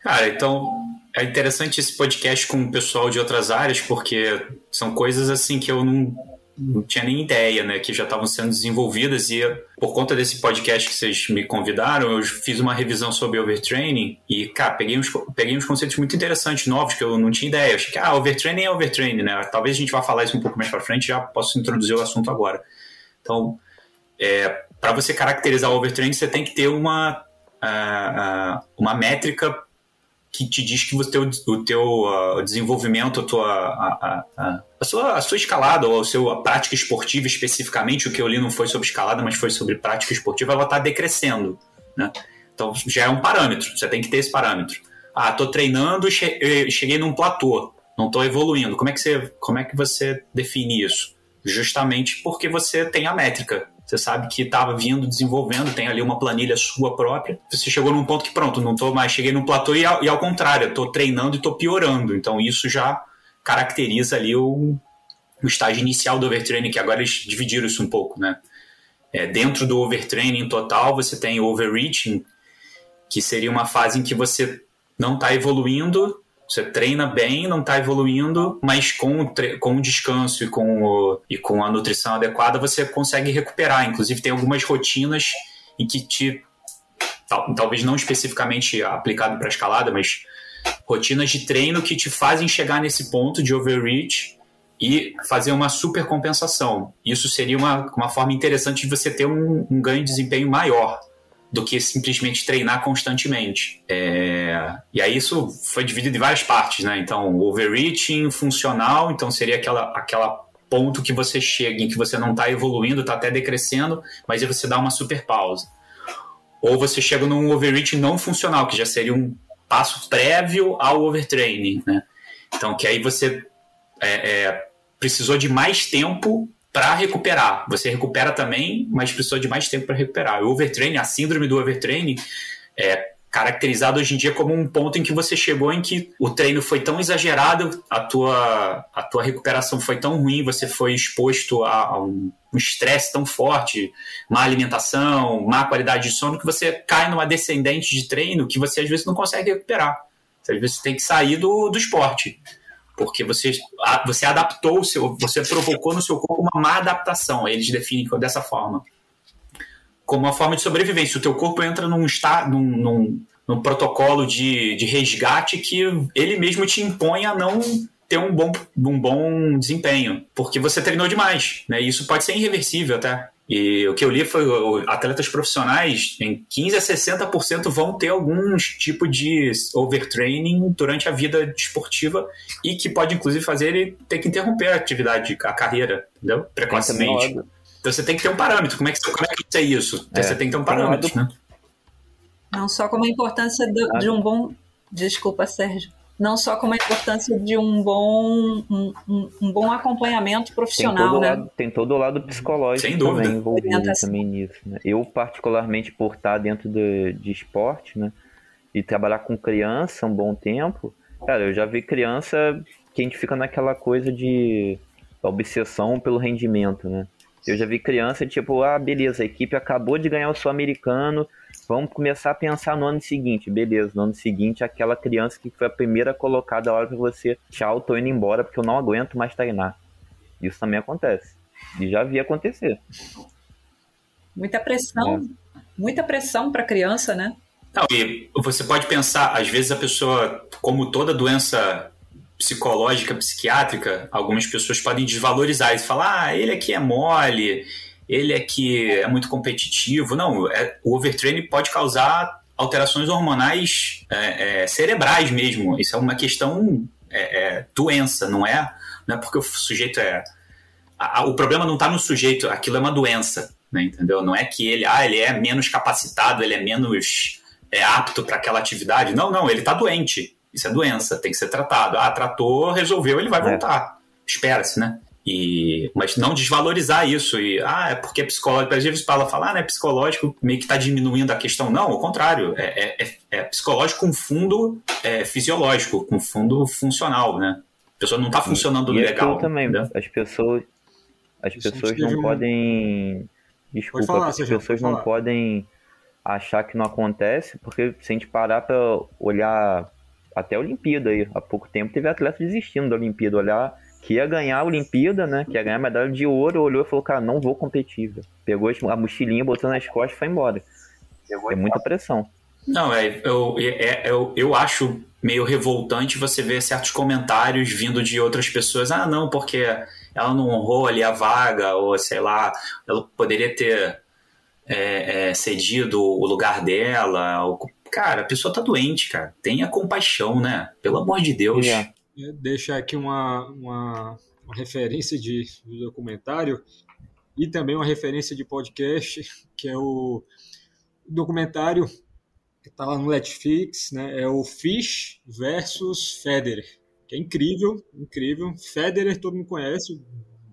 Cara, então é interessante esse podcast com o pessoal de outras áreas, porque são coisas assim que eu não, não tinha nem ideia, né? Que já estavam sendo desenvolvidas e por conta desse podcast que vocês me convidaram, eu fiz uma revisão sobre overtraining e, cara, peguei uns, peguei uns conceitos muito interessantes, novos, que eu não tinha ideia. Eu achei que, ah, overtraining é overtraining, né? Talvez a gente vá falar isso um pouco mais para frente, já posso introduzir o assunto agora. Então, é, para você caracterizar o overtraining, você tem que ter uma, uh, uh, uma métrica que te diz que o teu, o teu uh, desenvolvimento, a, tua, a, a, a, sua, a sua escalada, ou a sua prática esportiva especificamente, o que eu li não foi sobre escalada, mas foi sobre prática esportiva, ela está decrescendo. Né? Então já é um parâmetro, você tem que ter esse parâmetro. Ah, estou treinando e cheguei num platô, não estou evoluindo. Como é, que você, como é que você define isso? Justamente porque você tem a métrica. Você sabe que estava vindo, desenvolvendo, tem ali uma planilha sua própria. Você chegou num ponto que pronto, não estou mais, cheguei no platô e ao, e ao contrário, estou treinando e estou piorando. Então isso já caracteriza ali o, o estágio inicial do overtraining, que agora eles dividiram isso um pouco, né? É, dentro do overtraining total, você tem overreaching, que seria uma fase em que você não está evoluindo você treina bem, não está evoluindo, mas com o, com o descanso e com, o, e com a nutrição adequada você consegue recuperar. Inclusive, tem algumas rotinas em que te. Tal, talvez não especificamente aplicado para escalada, mas rotinas de treino que te fazem chegar nesse ponto de overreach e fazer uma super compensação. Isso seria uma, uma forma interessante de você ter um, um ganho de desempenho maior do que simplesmente treinar constantemente. É... E aí isso foi dividido em várias partes, né? Então, overreaching, funcional, então seria aquela, aquela ponto que você chega em que você não está evoluindo, está até decrescendo, mas aí você dá uma super pausa. Ou você chega num overreaching não funcional, que já seria um passo prévio ao overtraining, né? Então, que aí você é, é, precisou de mais tempo para recuperar. Você recupera também, mas precisa de mais tempo para recuperar. O overtraining, a síndrome do overtraining, é caracterizado hoje em dia como um ponto em que você chegou em que o treino foi tão exagerado, a tua, a tua recuperação foi tão ruim, você foi exposto a, a um estresse tão forte, má alimentação, má qualidade de sono, que você cai numa descendente de treino que você às vezes não consegue recuperar. Você, às vezes tem que sair do, do esporte porque você, você adaptou o seu, você provocou no seu corpo uma má adaptação. Eles definem dessa forma. como uma forma de sobrevivência. O teu corpo entra num, estado, num, num, num protocolo de, de resgate que ele mesmo te impõe a não ter um bom, um bom desempenho, porque você treinou demais, né? E isso pode ser irreversível até. E o que eu li foi atletas profissionais, em 15 a 60% vão ter algum tipo de overtraining durante a vida esportiva e que pode inclusive fazer ele ter que interromper a atividade, a carreira, entendeu? Precocemente. Então você tem que ter um parâmetro. Como é que, como é que é isso? É, você tem que ter um parâmetro, né? Não só como a importância do, de um bom. Desculpa, Sérgio não só como a importância de um bom, um, um, um bom acompanhamento profissional, tem né? Lado, tem todo o lado psicológico também envolvido também nisso. Né? Eu, particularmente, por estar dentro de, de esporte, né? E trabalhar com criança um bom tempo, cara, eu já vi criança que a gente fica naquela coisa de obsessão pelo rendimento, né? Eu já vi criança tipo, ah, beleza, a equipe acabou de ganhar o Sul-Americano, vamos começar a pensar no ano seguinte. Beleza, no ano seguinte, aquela criança que foi a primeira colocada, a hora pra você, tchau, tô indo embora porque eu não aguento mais treinar. Isso também acontece. E já vi acontecer. Muita pressão, é. muita pressão para criança, né? Não, e você pode pensar, às vezes a pessoa, como toda doença psicológica, psiquiátrica, algumas pessoas podem desvalorizar e falar, ah, ele aqui é mole, ele aqui é muito competitivo. Não, é, o overtraining pode causar alterações hormonais é, é, cerebrais mesmo. Isso é uma questão é, é, doença, não é? Não é porque o sujeito é. A, a, o problema não está no sujeito, aquilo é uma doença, né, entendeu? Não é que ele, ah, ele é menos capacitado, ele é menos é, apto para aquela atividade. Não, não, ele está doente. Isso é doença, tem que ser tratado. Ah, tratou, resolveu, ele vai é. voltar. Espera-se, né? E, mas não desvalorizar isso. E, ah, é porque é psicológico. Às vezes fala, fala, ah, não é psicológico, meio que está diminuindo a questão. Não, ao contrário. É, é, é, é psicológico com fundo é, fisiológico, com fundo funcional, né? A pessoa não está funcionando e legal. também, né? as pessoas, as pessoas não um... podem. Desculpa, falar, as pessoas não podem achar que não acontece, porque se a gente parar para olhar até a Olimpíada aí. Há pouco tempo teve atleta desistindo da Olimpíada, olhar que ia ganhar a Olimpíada, né? Que ia ganhar a medalha de ouro, olhou e falou, cara, não vou competir. Pegou a mochilinha, botou nas costas e foi embora. É muita pressão. Não, é, eu, é, eu, eu acho meio revoltante você ver certos comentários vindo de outras pessoas. Ah, não, porque ela não honrou ali a vaga, ou sei lá, ela poderia ter é, é, cedido o lugar dela, ou cara, a pessoa tá doente, cara. Tenha compaixão, né? Pelo amor de Deus. É. Deixar aqui uma, uma, uma referência de, de, documentário e também uma referência de podcast, que é o documentário que tá lá no Netflix, né? É o Fish versus Federer, que é incrível, incrível. Federer todo mundo conhece,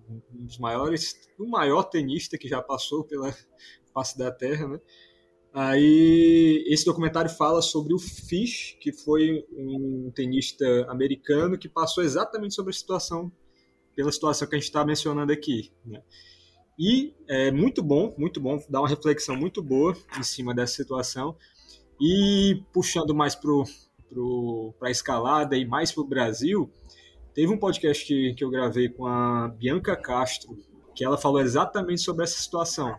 um dos maiores, o maior tenista que já passou pela face da Terra, né? Aí esse documentário fala sobre o Fish, que foi um tenista americano que passou exatamente sobre a situação, pela situação que a gente está mencionando aqui. Né? E é muito bom, muito bom, dá uma reflexão muito boa em cima dessa situação. E puxando mais para a escalada e mais para o Brasil, teve um podcast que, que eu gravei com a Bianca Castro, que ela falou exatamente sobre essa situação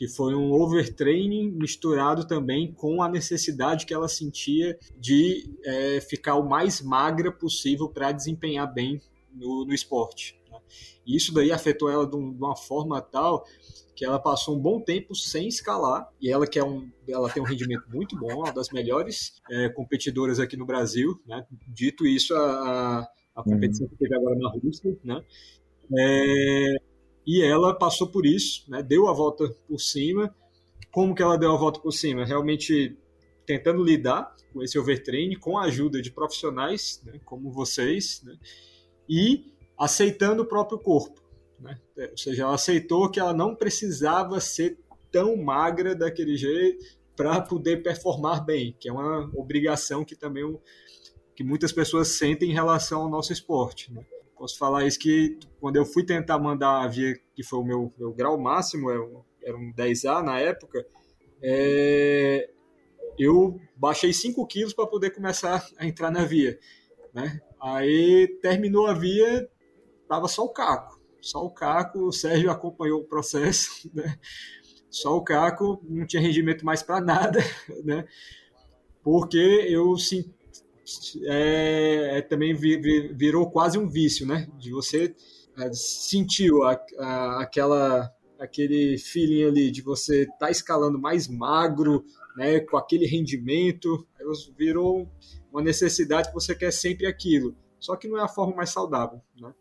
que foi um overtraining misturado também com a necessidade que ela sentia de é, ficar o mais magra possível para desempenhar bem no, no esporte. Né? E isso daí afetou ela de, um, de, uma forma tal que ela passou um bom tempo sem escalar e ela que é um, ela tem um rendimento muito bom, uma das melhores é, competidoras aqui no Brasil. Né? Dito isso, a, a competição uhum. que teve agora na Rússia, né? É, e ela passou por isso, né, deu a volta por cima. Como que ela deu a volta por cima? Realmente tentando lidar com esse overtraining, com a ajuda de profissionais, né, como vocês, né, e aceitando o próprio corpo. Né? Ou seja, ela aceitou que ela não precisava ser tão magra daquele jeito para poder performar bem, que é uma obrigação que também que muitas pessoas sentem em relação ao nosso esporte. Né? Posso falar isso que quando eu fui tentar mandar a via, que foi o meu, meu grau máximo, era um, era um 10A na época, é, eu baixei 5 quilos para poder começar a entrar na via. Né? Aí terminou a via, tava só o caco. Só o caco, o Sérgio acompanhou o processo, <laughs> né? Só o Caco não tinha rendimento mais para nada, <laughs> né? Porque eu sim, é, é, também virou quase um vício, né? De você é, sentiu a, a, aquela aquele feeling ali de você estar tá escalando mais magro, né, com aquele rendimento, virou uma necessidade que você quer sempre aquilo. Só que não é a forma mais saudável, né?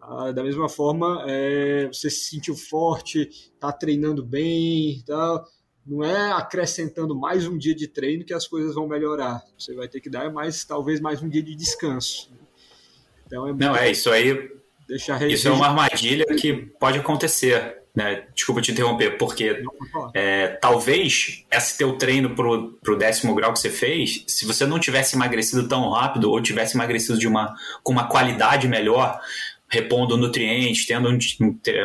Ah, da mesma forma, é, você se sentiu forte, está treinando bem, tá, não é acrescentando mais um dia de treino que as coisas vão melhorar. Você vai ter que dar mais, talvez mais um dia de descanso. Então é não é isso aí. Deixar isso é uma armadilha que pode acontecer né? Desculpa te interromper, porque é, talvez esse teu treino pro, pro décimo grau que você fez, se você não tivesse emagrecido tão rápido ou tivesse emagrecido de uma, com uma qualidade melhor, repondo nutrientes, tendo um,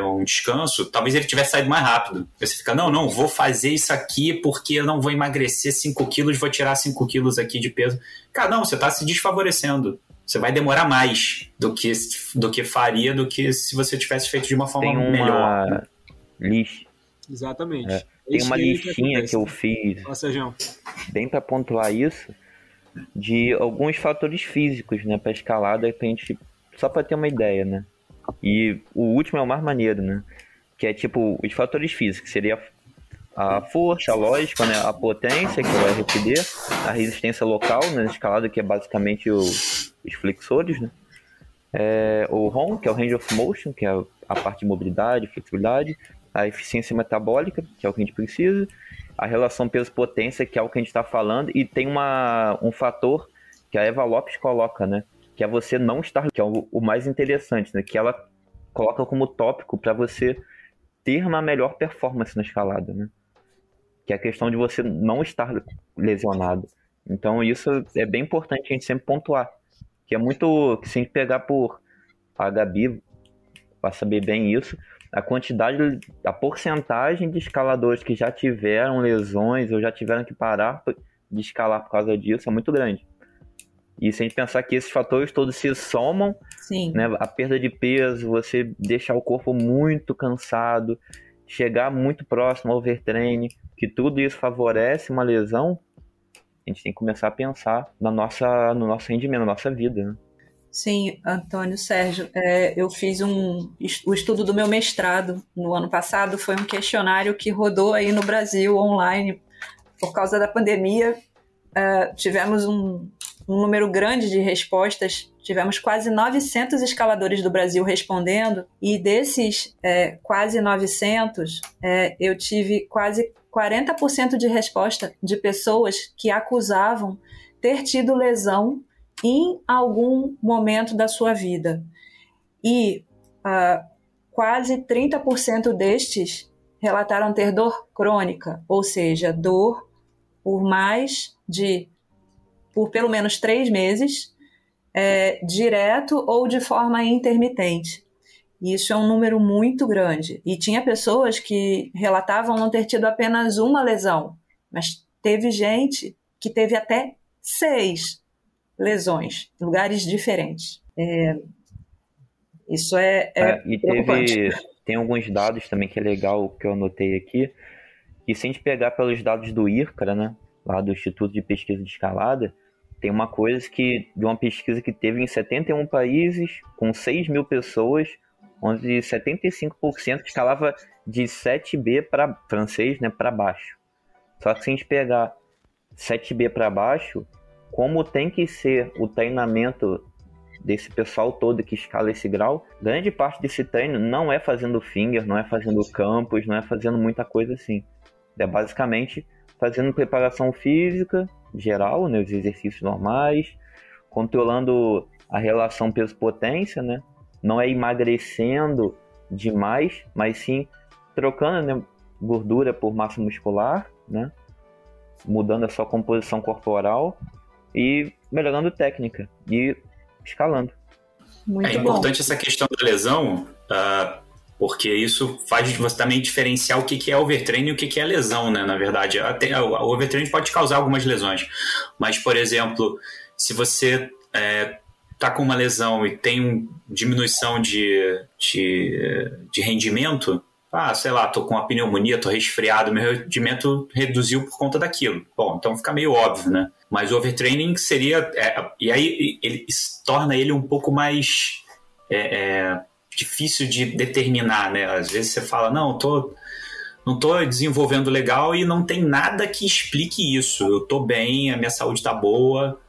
um, descanso, talvez ele tivesse saído mais rápido. Você fica, não, não, vou fazer isso aqui porque eu não vou emagrecer 5 quilos, vou tirar 5 quilos aqui de peso. Cara, não, você está se desfavorecendo. Você vai demorar mais do que, do que faria do que se você tivesse feito de uma forma Tem uma, melhor lixo. Exatamente. É. Tem uma listinha que, que eu fiz, bem para pontuar isso, de alguns fatores físicos, né, para escalada, pra gente, só para ter uma ideia, né. E o último é o mais maneiro, né, que é tipo os fatores físicos, seria a força, a lógica, né, a potência, que o RPD, a resistência local, né, escalada, que é basicamente o, os flexores, né, é, o ROM, que é o Range of Motion, que é a parte de mobilidade, flexibilidade, a eficiência metabólica, que é o que a gente precisa, a relação peso-potência, que é o que a gente está falando, e tem uma, um fator que a Eva Lopes coloca, né? Que é você não estar, que é o, o mais interessante, né? Que ela coloca como tópico para você ter uma melhor performance na escalada, né? Que é a questão de você não estar lesionado. Então isso é bem importante a gente sempre pontuar. Que é muito. Que se a gente pegar por. A Gabi vai saber bem isso a quantidade, a porcentagem de escaladores que já tiveram lesões ou já tiveram que parar de escalar por causa disso é muito grande. E se a gente pensar que esses fatores todos se somam, Sim. Né, a perda de peso, você deixar o corpo muito cansado, chegar muito próximo ao overtraining, que tudo isso favorece uma lesão, a gente tem que começar a pensar na nossa, no nosso rendimento, na nossa vida. Né? Sim, Antônio Sérgio, é, eu fiz um o estudo do meu mestrado no ano passado foi um questionário que rodou aí no Brasil online por causa da pandemia. É, tivemos um, um, número grande de respostas, tivemos quase 900 escaladores do Brasil respondendo e desses é, quase 900 é, eu tive quase 40% de resposta de pessoas que acusavam ter tido lesão em algum momento da sua vida. E uh, quase 30% destes relataram ter dor crônica, ou seja, dor por mais de, por pelo menos três meses, é, direto ou de forma intermitente. Isso é um número muito grande. E tinha pessoas que relatavam não ter tido apenas uma lesão, mas teve gente que teve até seis lesões, lugares diferentes. É, isso é, é, é e teve, tem alguns dados também que é legal que eu anotei aqui, que se a gente pegar pelos dados do IRCRA, né, lá do Instituto de Pesquisa de Escalada, tem uma coisa que, de uma pesquisa que teve em 71 países, com 6 mil pessoas, onde 75% escalava de 7B para francês, né, para baixo. Só que se a gente pegar 7B para baixo, como tem que ser o treinamento desse pessoal todo que escala esse grau, grande parte desse treino não é fazendo finger, não é fazendo campos, não é fazendo muita coisa assim. É basicamente fazendo preparação física geral, né, os exercícios normais, controlando a relação peso-potência, né? Não é emagrecendo demais, mas sim trocando né, gordura por massa muscular, né? Mudando a sua composição corporal e melhorando técnica e escalando. Muito é importante bom. essa questão da lesão, uh, porque isso faz você também diferenciar o que, que é overtraining e o que, que é lesão, né? Na verdade, até, o overtraining pode causar algumas lesões, mas, por exemplo, se você é, tá com uma lesão e tem diminuição de, de, de rendimento, Ah, sei lá, tô com uma pneumonia, tô resfriado, meu rendimento reduziu por conta daquilo. Bom, então fica meio óbvio, né? Mas o overtraining seria. É, e aí ele torna ele um pouco mais é, é, difícil de determinar, né? Às vezes você fala, não, tô não estou desenvolvendo legal e não tem nada que explique isso. Eu estou bem, a minha saúde está boa,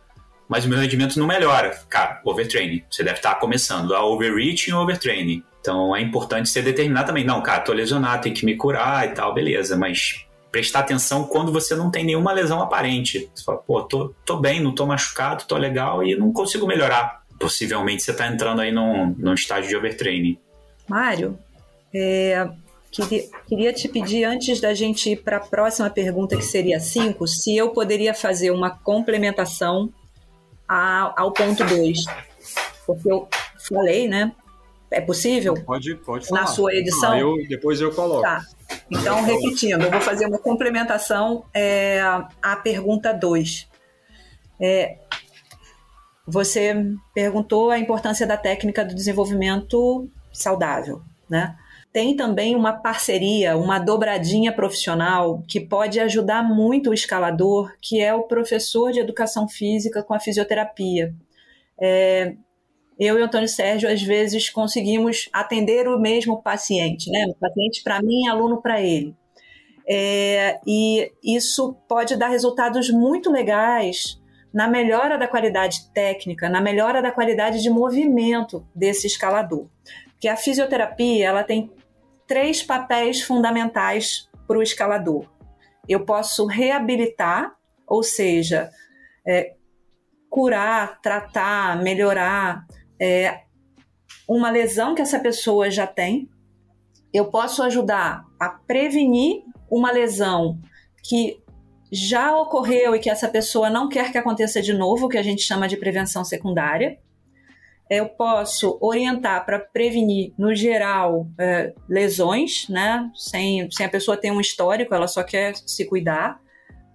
mas o meu rendimento não melhora. Cara, overtraining. Você deve estar tá começando a overreaching ou overtraining. Então é importante você determinar também, não, cara, tô lesionado, tem que me curar e tal, beleza, mas prestar atenção quando você não tem nenhuma lesão aparente. Você fala, pô, tô, tô bem, não tô machucado, tô legal e não consigo melhorar. Possivelmente você está entrando aí num, num estágio de overtraining. Mário, é, Queria, queria te pedir, antes da gente ir para a próxima pergunta, que seria 5, se eu poderia fazer uma complementação a, ao ponto 2. Porque eu falei, né? É possível? Pode, pode falar. Na sua edição? Ah, eu, depois eu coloco. Tá. Então, repetindo, eu vou fazer uma complementação é, à pergunta 2. É, você perguntou a importância da técnica do desenvolvimento saudável, né? tem também uma parceria, uma dobradinha profissional que pode ajudar muito o escalador, que é o professor de educação física com a fisioterapia. É, eu e o Antônio Sérgio, às vezes, conseguimos atender o mesmo paciente, né? O paciente para mim, aluno para ele. É, e isso pode dar resultados muito legais na melhora da qualidade técnica, na melhora da qualidade de movimento desse escalador. Porque a fisioterapia ela tem três papéis fundamentais para o escalador. Eu posso reabilitar, ou seja, é, curar, tratar, melhorar é, uma lesão que essa pessoa já tem. Eu posso ajudar a prevenir uma lesão que já ocorreu e que essa pessoa não quer que aconteça de novo, que a gente chama de prevenção secundária eu posso orientar para prevenir, no geral, é, lesões, né? Sem, sem a pessoa ter um histórico, ela só quer se cuidar.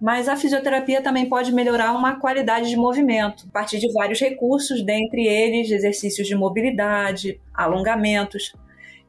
Mas a fisioterapia também pode melhorar uma qualidade de movimento, a partir de vários recursos, dentre eles exercícios de mobilidade, alongamentos.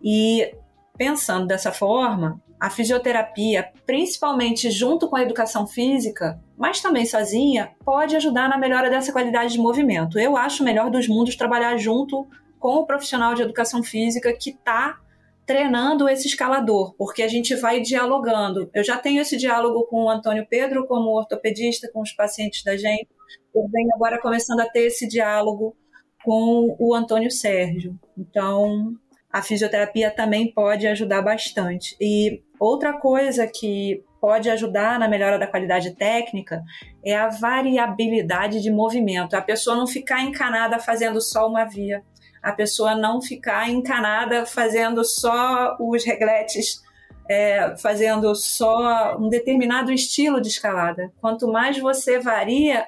E pensando dessa forma, a fisioterapia, principalmente junto com a educação física, mas também sozinha, pode ajudar na melhora dessa qualidade de movimento. Eu acho melhor dos mundos trabalhar junto com o profissional de educação física que está treinando esse escalador, porque a gente vai dialogando. Eu já tenho esse diálogo com o Antônio Pedro como ortopedista, com os pacientes da gente. Eu venho agora começando a ter esse diálogo com o Antônio Sérgio. Então, a fisioterapia também pode ajudar bastante. E outra coisa que pode ajudar na melhora da qualidade técnica é a variabilidade de movimento. A pessoa não ficar encanada fazendo só uma via, a pessoa não ficar encanada fazendo só os regletes, é, fazendo só um determinado estilo de escalada. Quanto mais você varia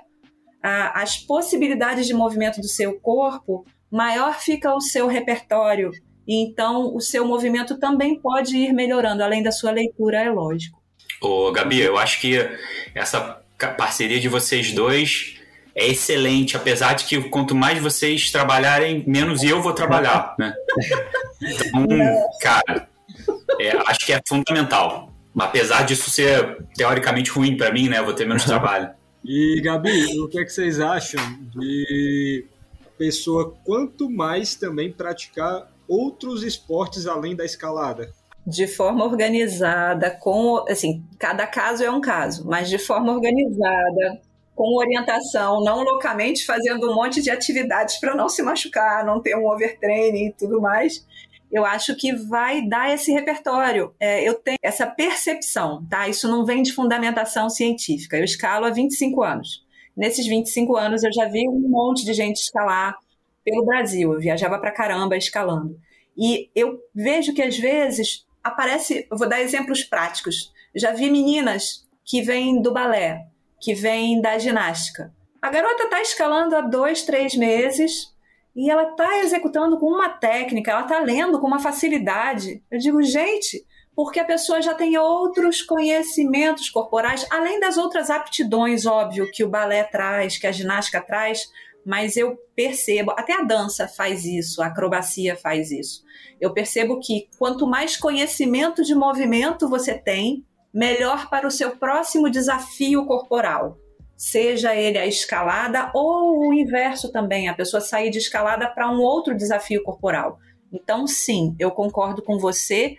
a, as possibilidades de movimento do seu corpo, maior fica o seu repertório então, o seu movimento também pode ir melhorando, além da sua leitura, é lógico. Ô, Gabi, eu acho que essa parceria de vocês dois é excelente, apesar de que quanto mais vocês trabalharem, menos eu vou trabalhar, <laughs> né? Então, cara, é, acho que é fundamental. Apesar disso ser teoricamente ruim para mim, né? Eu vou ter menos <laughs> trabalho. E, Gabi, o que, é que vocês acham de pessoa quanto mais também praticar outros esportes além da escalada? De forma organizada, com assim, cada caso é um caso, mas de forma organizada, com orientação, não loucamente fazendo um monte de atividades para não se machucar, não ter um overtraining e tudo mais. Eu acho que vai dar esse repertório. É, eu tenho essa percepção, tá? Isso não vem de fundamentação científica. Eu escalo há 25 anos. Nesses 25 anos eu já vi um monte de gente escalar pelo Brasil. Eu viajava para caramba escalando. E eu vejo que às vezes aparece, vou dar exemplos práticos. já vi meninas que vêm do balé, que vêm da ginástica. A garota está escalando há dois, três meses e ela está executando com uma técnica, ela está lendo com uma facilidade. Eu digo, gente, porque a pessoa já tem outros conhecimentos corporais, além das outras aptidões, óbvio, que o balé traz, que a ginástica traz, mas eu percebo, até a dança faz isso, a acrobacia faz isso. Eu percebo que quanto mais conhecimento de movimento você tem, melhor para o seu próximo desafio corporal. Seja ele a escalada ou o inverso também, a pessoa sair de escalada para um outro desafio corporal. Então, sim, eu concordo com você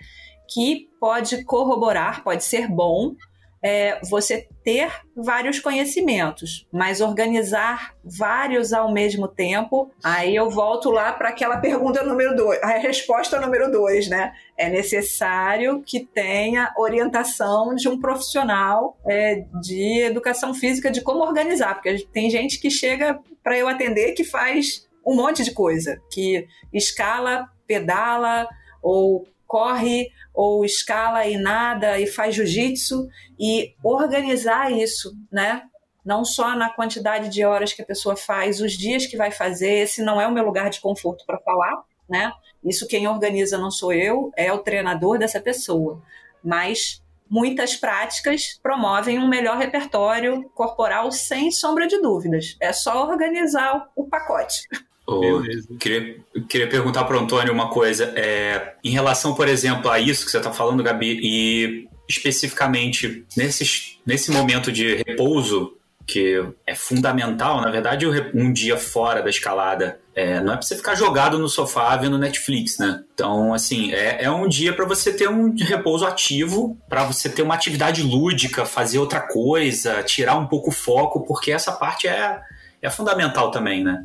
que pode corroborar, pode ser bom, é, você ter vários conhecimentos, mas organizar vários ao mesmo tempo, aí eu volto lá para aquela pergunta número dois, a resposta número dois, né? É necessário que tenha orientação de um profissional é, de educação física de como organizar, porque tem gente que chega para eu atender que faz um monte de coisa, que escala, pedala ou corre ou escala e nada e faz jiu-jitsu e organizar isso, né? Não só na quantidade de horas que a pessoa faz, os dias que vai fazer, esse não é o meu lugar de conforto para falar, né? Isso quem organiza não sou eu, é o treinador dessa pessoa. Mas muitas práticas promovem um melhor repertório corporal sem sombra de dúvidas. É só organizar o pacote. Oh, queria, queria perguntar para o Antônio uma coisa. É, em relação, por exemplo, a isso que você está falando, Gabi, e especificamente nesse, nesse momento de repouso, que é fundamental, na verdade, um dia fora da escalada. É, não é para você ficar jogado no sofá vendo Netflix, né? Então, assim, é, é um dia para você ter um repouso ativo, para você ter uma atividade lúdica, fazer outra coisa, tirar um pouco o foco, porque essa parte é, é fundamental também, né?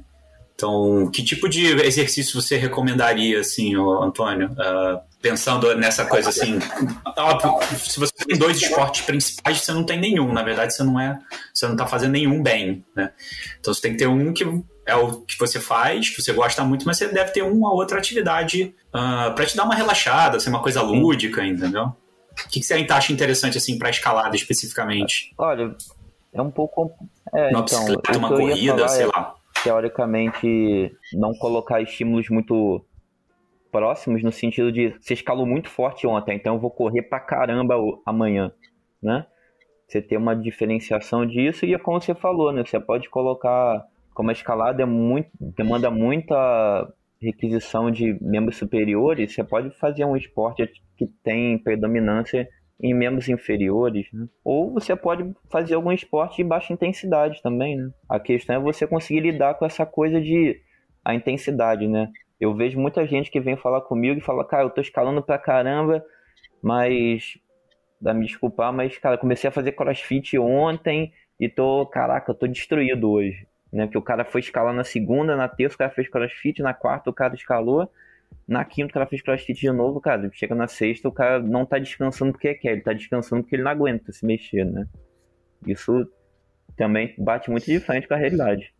Então, que tipo de exercício você recomendaria, assim, Antônio? Uh, pensando nessa coisa assim, óbvio, se você tem dois esportes principais, você não tem nenhum. Na verdade, você não é, você não está fazendo nenhum bem, né? Então, você tem que ter um que é o que você faz, que você gosta muito, mas você deve ter uma outra atividade uh, ah, para te dar uma relaxada, ser uma coisa lúdica, entendeu? O que, que você acha interessante assim para escalada especificamente? Olha, é um pouco é, uma então, uma corrida, sei é... lá teoricamente, não colocar estímulos muito próximos, no sentido de você escalou muito forte ontem, então eu vou correr pra caramba amanhã, né? Você ter uma diferenciação disso e é como você falou, né? Você pode colocar, como a escalada é muito, demanda muita requisição de membros superiores, você pode fazer um esporte que tem predominância em membros inferiores, né? Ou você pode fazer algum esporte de baixa intensidade também, né? A questão é você conseguir lidar com essa coisa de a intensidade, né? Eu vejo muita gente que vem falar comigo e fala, cara, eu tô escalando pra caramba, mas dá me desculpar, mas cara, comecei a fazer crossfit ontem e tô, caraca, eu tô destruído hoje, né? Que o cara foi escalar na segunda, na terça o cara fez crossfit, na quarta o cara escalou na quinta, o cara fez crossfit de novo, cara. Chega na sexta, o cara não tá descansando porque quer, ele tá descansando porque ele não aguenta se mexer, né? Isso também bate muito de frente com a realidade.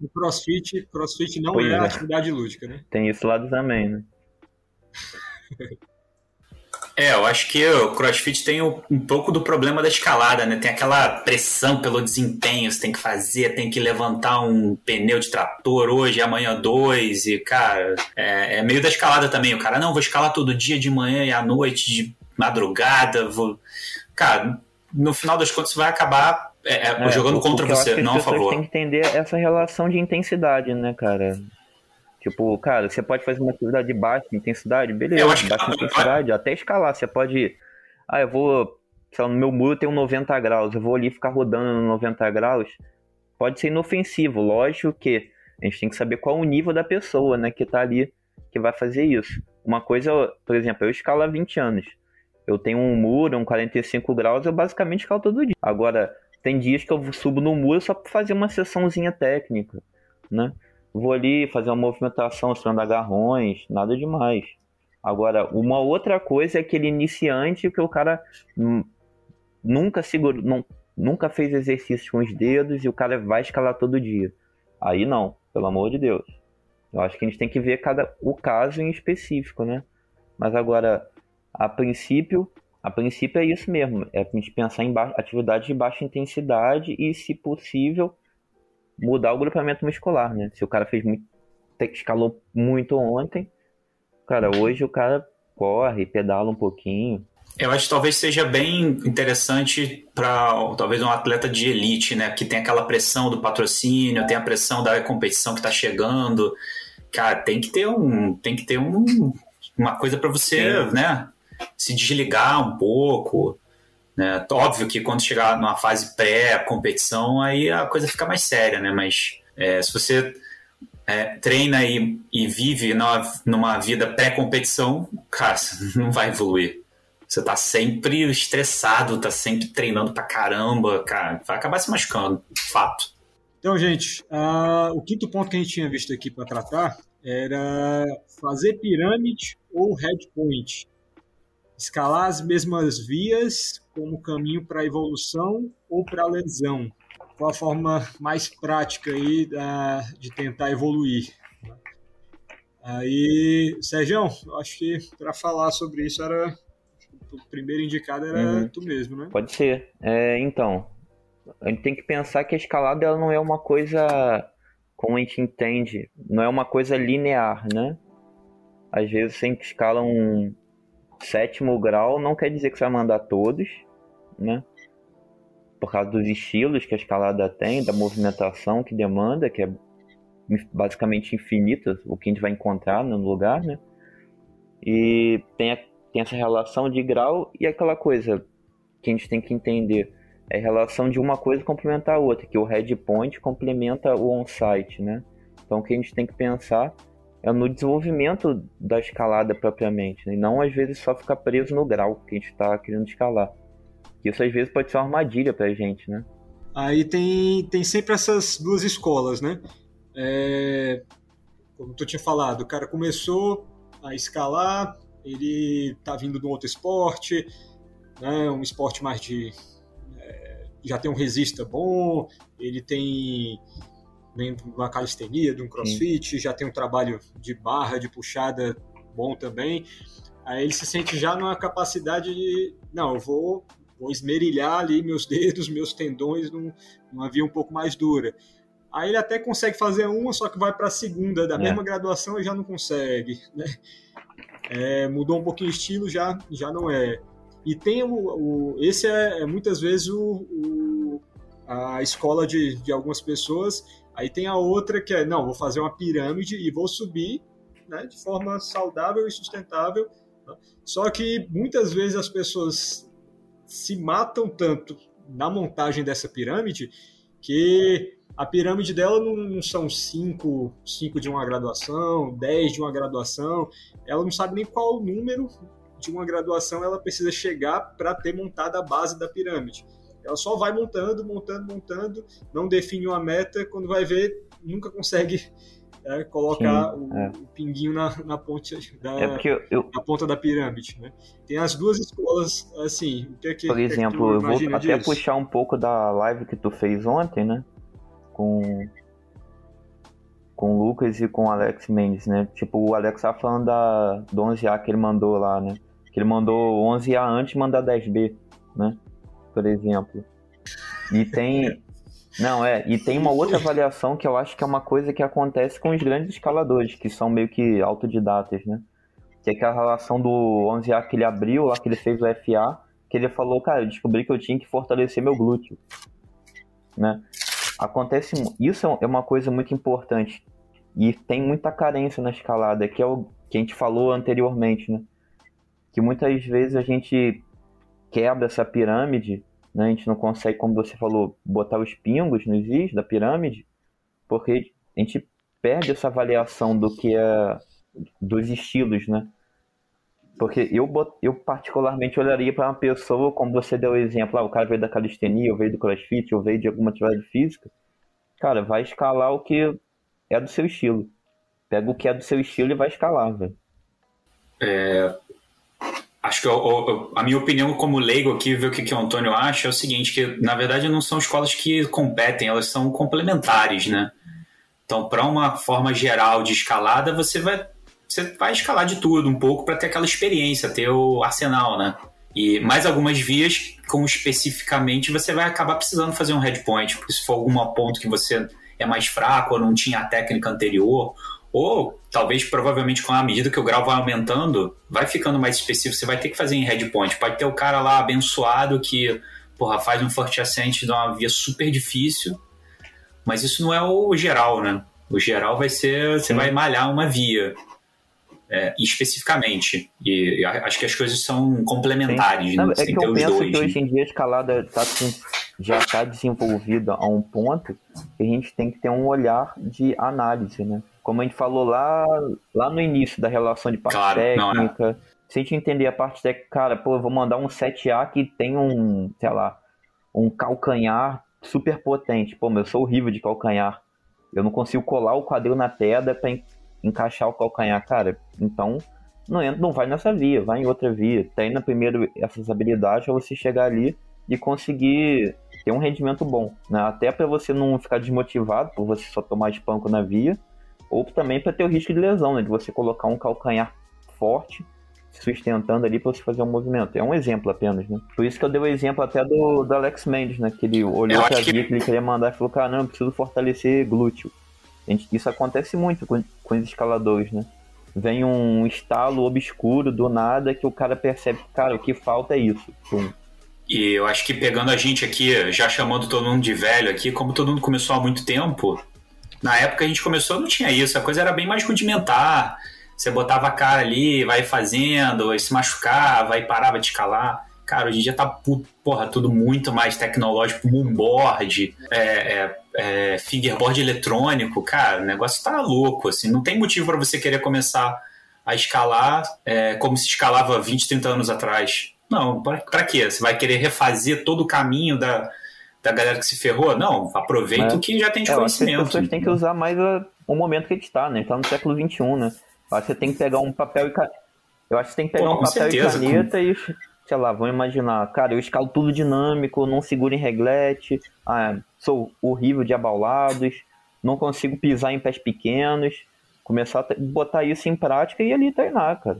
O crossfit, crossfit não é, é atividade lúdica, né? Tem esse lado também, né? <laughs> É, eu acho que o CrossFit tem um pouco do problema da escalada, né? Tem aquela pressão pelo desempenho, você tem que fazer, tem que levantar um pneu de trator hoje, amanhã dois, e, cara, é, é meio da escalada também. O cara, não, vou escalar todo dia de manhã e à noite, de madrugada, vou. Cara, no final das contas, vai acabar é, é, é jogando contra você, não a favor. tem que entender essa relação de intensidade, né, cara? Tipo, cara, você pode fazer uma atividade de baixa intensidade, beleza, eu acho que baixa intensidade, até escalar. Você pode. Ah, eu vou. Sei lá, no meu muro tem um 90 graus, eu vou ali ficar rodando no 90 graus. Pode ser inofensivo, lógico que a gente tem que saber qual o nível da pessoa, né, que tá ali, que vai fazer isso. Uma coisa, por exemplo, eu escalo há 20 anos. Eu tenho um muro, um 45 graus, eu basicamente escalo todo dia. Agora, tem dias que eu subo no muro só para fazer uma sessãozinha técnica, né? Vou ali fazer uma movimentação, tirando agarrões, nada demais. Agora, uma outra coisa é aquele iniciante que o cara nunca segurou, não, nunca fez exercício com os dedos e o cara vai escalar todo dia. Aí não, pelo amor de Deus. Eu acho que a gente tem que ver cada o caso em específico, né? Mas agora, a princípio, a princípio é isso mesmo, é a gente pensar em atividades de baixa intensidade e, se possível, mudar o grupamento muscular, né? Se o cara fez muito, escalou muito ontem, cara, hoje o cara corre, pedala um pouquinho. Eu acho que talvez seja bem interessante para talvez um atleta de elite, né? Que tem aquela pressão do patrocínio, tem a pressão da competição que está chegando. Cara, tem que ter um, tem que ter um, uma coisa para você, né? Se desligar um pouco. Né? Óbvio que quando chegar numa fase pré-competição, aí a coisa fica mais séria, né? Mas é, se você é, treina e, e vive numa, numa vida pré-competição, cara, <laughs> não vai evoluir. Você tá sempre estressado, tá sempre treinando pra caramba, cara, vai acabar se machucando, fato. Então, gente, uh, o quinto ponto que a gente tinha visto aqui para tratar era fazer pirâmide ou headpoint. Escalar as mesmas vias como caminho para evolução ou para lesão. Qual a forma mais prática aí da, de tentar evoluir? Aí, Sérgio, acho que para falar sobre isso era o primeiro indicado era uhum. tu mesmo, né? Pode ser. É, então, a gente tem que pensar que a escalada ela não é uma coisa, como a gente entende, não é uma coisa linear, né? Às vezes você escala um sétimo grau, não quer dizer que você vai mandar todos, né? Por causa dos estilos que a escalada tem, da movimentação que demanda, que é basicamente infinita, o que a gente vai encontrar no lugar, né? E tem a tem essa relação de grau e aquela coisa que a gente tem que entender. É a relação de uma coisa complementar a outra, que o head point complementa o on-site, né? Então o que a gente tem que pensar é no desenvolvimento da escalada propriamente, né? e não às vezes só ficar preso no grau que a gente está querendo escalar. Isso às vezes pode ser uma armadilha para a gente, né? Aí tem, tem sempre essas duas escolas, né? É, como tu tinha falado, o cara começou a escalar, ele está vindo de um outro esporte, né, um esporte mais de. É, já tem um resista bom, ele tem vem de uma calistenia, de um crossfit, Sim. já tem um trabalho de barra, de puxada bom também. Aí ele se sente já numa capacidade de, não, eu vou, vou esmerilhar ali meus <laughs> dedos, meus tendões num, numa via um pouco mais dura. Aí ele até consegue fazer uma, só que vai para a segunda da é. mesma graduação e já não consegue, né? É, mudou um pouquinho o estilo, já, já não é. E tem o, o esse é, é, muitas vezes o, o, a escola de, de algumas pessoas. Aí tem a outra que é, não, vou fazer uma pirâmide e vou subir né, de forma saudável e sustentável. Né? Só que muitas vezes as pessoas se matam tanto na montagem dessa pirâmide que a pirâmide dela não são cinco, cinco de uma graduação, dez de uma graduação, ela não sabe nem qual número de uma graduação ela precisa chegar para ter montado a base da pirâmide. Ela só vai montando, montando, montando, não define uma meta, quando vai ver, nunca consegue é, colocar Sim, o, é. o, pinguinho na, na ponte da, é eu, eu... na ponta da pirâmide. Né? Tem as duas escolas, assim, o que é que Por exemplo, é eu vou até puxar um pouco da live que tu fez ontem, né? com com o Lucas e com o Alex Mendes, né? Tipo, o Alex tá falando da, do 11A que ele mandou lá, né? Que ele mandou 11A antes de mandar 10B, né? Por exemplo. E tem... Não, é, e tem uma outra avaliação que eu acho que é uma coisa que acontece com os grandes escaladores, que são meio que autodidatas, né? Que é aquela relação do 11A que ele abriu, lá que ele fez o FA, que ele falou, cara, eu descobri que eu tinha que fortalecer meu glúteo, né? Acontece isso é uma coisa muito importante e tem muita carência na escalada, que é o que a gente falou anteriormente, né? Que muitas vezes a gente quebra essa pirâmide, né? A gente não consegue, como você falou, botar os pingos nos is da pirâmide, porque a gente perde essa avaliação do que é dos estilos, né? Porque eu, eu particularmente olharia para uma pessoa, como você deu o exemplo, ah, o cara veio da calistenia, ou veio do crossfit, ou veio de alguma atividade física. Cara, vai escalar o que é do seu estilo. Pega o que é do seu estilo e vai escalar, velho. É, acho que eu, eu, a minha opinião como leigo aqui, ver o que, que o Antônio acha, é o seguinte, que na verdade não são escolas que competem, elas são complementares, né? Então, para uma forma geral de escalada, você vai você vai escalar de tudo um pouco para ter aquela experiência, ter o arsenal, né? E mais algumas vias, como especificamente, você vai acabar precisando fazer um headpoint, porque se for algum ponto que você é mais fraco ou não tinha a técnica anterior, Ou talvez, provavelmente, com a medida que o grau vai aumentando, vai ficando mais específico. Você vai ter que fazer em headpoint. Pode ter o cara lá abençoado que porra, faz um first ascent de uma via super difícil, mas isso não é o geral, né? O geral vai ser, você vai malhar uma via. É, especificamente. E acho que as coisas são complementares. Né? é que eu penso dois, que né? hoje em dia a escalada tá, já está desenvolvida a um ponto que a gente tem que ter um olhar de análise, né? Como a gente falou lá, lá no início da relação de parte claro, técnica, não, é. se a gente entender a parte técnica, cara, pô, eu vou mandar um 7A que tem um, sei lá, um calcanhar super potente. Pô, eu sou horrível de calcanhar. Eu não consigo colar o quadril na pedra para encaixar o calcanhar, cara. Então, não, entra, não vai nessa via, vai em outra via. Treina primeiro essas habilidades para você chegar ali e conseguir ter um rendimento bom, né? Até para você não ficar desmotivado por você só tomar espanco na via, ou também para ter o risco de lesão, né? De você colocar um calcanhar forte sustentando ali para você fazer um movimento. É um exemplo apenas, né? Por isso que eu dei o exemplo até do, do Alex Mendes, né? Que ele olhou para que... que ele queria mandar e falou, cara, não, eu preciso fortalecer glúteo. Gente, isso acontece muito com, com os escaladores, né? Vem um estalo obscuro do nada que o cara percebe que, cara, o que falta é isso. Pum. E eu acho que pegando a gente aqui, já chamando todo mundo de velho aqui, como todo mundo começou há muito tempo, na época a gente começou não tinha isso, a coisa era bem mais rudimentar você botava a cara ali, vai fazendo, vai se machucava, aí parava de escalar. Cara, hoje em dia tá porra, tudo muito mais tecnológico, moonboard, é, é, é, fingerboard eletrônico. Cara, o negócio tá louco, assim. Não tem motivo para você querer começar a escalar é, como se escalava 20, 30 anos atrás. Não, para quê? Você vai querer refazer todo o caminho da, da galera que se ferrou? Não, aproveita o que já tem de é, conhecimento. As pessoas têm que usar mais o momento que a gente tá, né? A gente tá no século XXI, né? Eu acho que você tem que pegar um papel e caneta. Eu acho que você tem que pegar Pô, um papel certeza, e caneta com... e, sei lá, vamos imaginar, cara, eu escalo tudo dinâmico, não seguro em reglete, ah, sou horrível de abaulados, não consigo pisar em pés pequenos, começar a botar isso em prática e ali treinar, cara.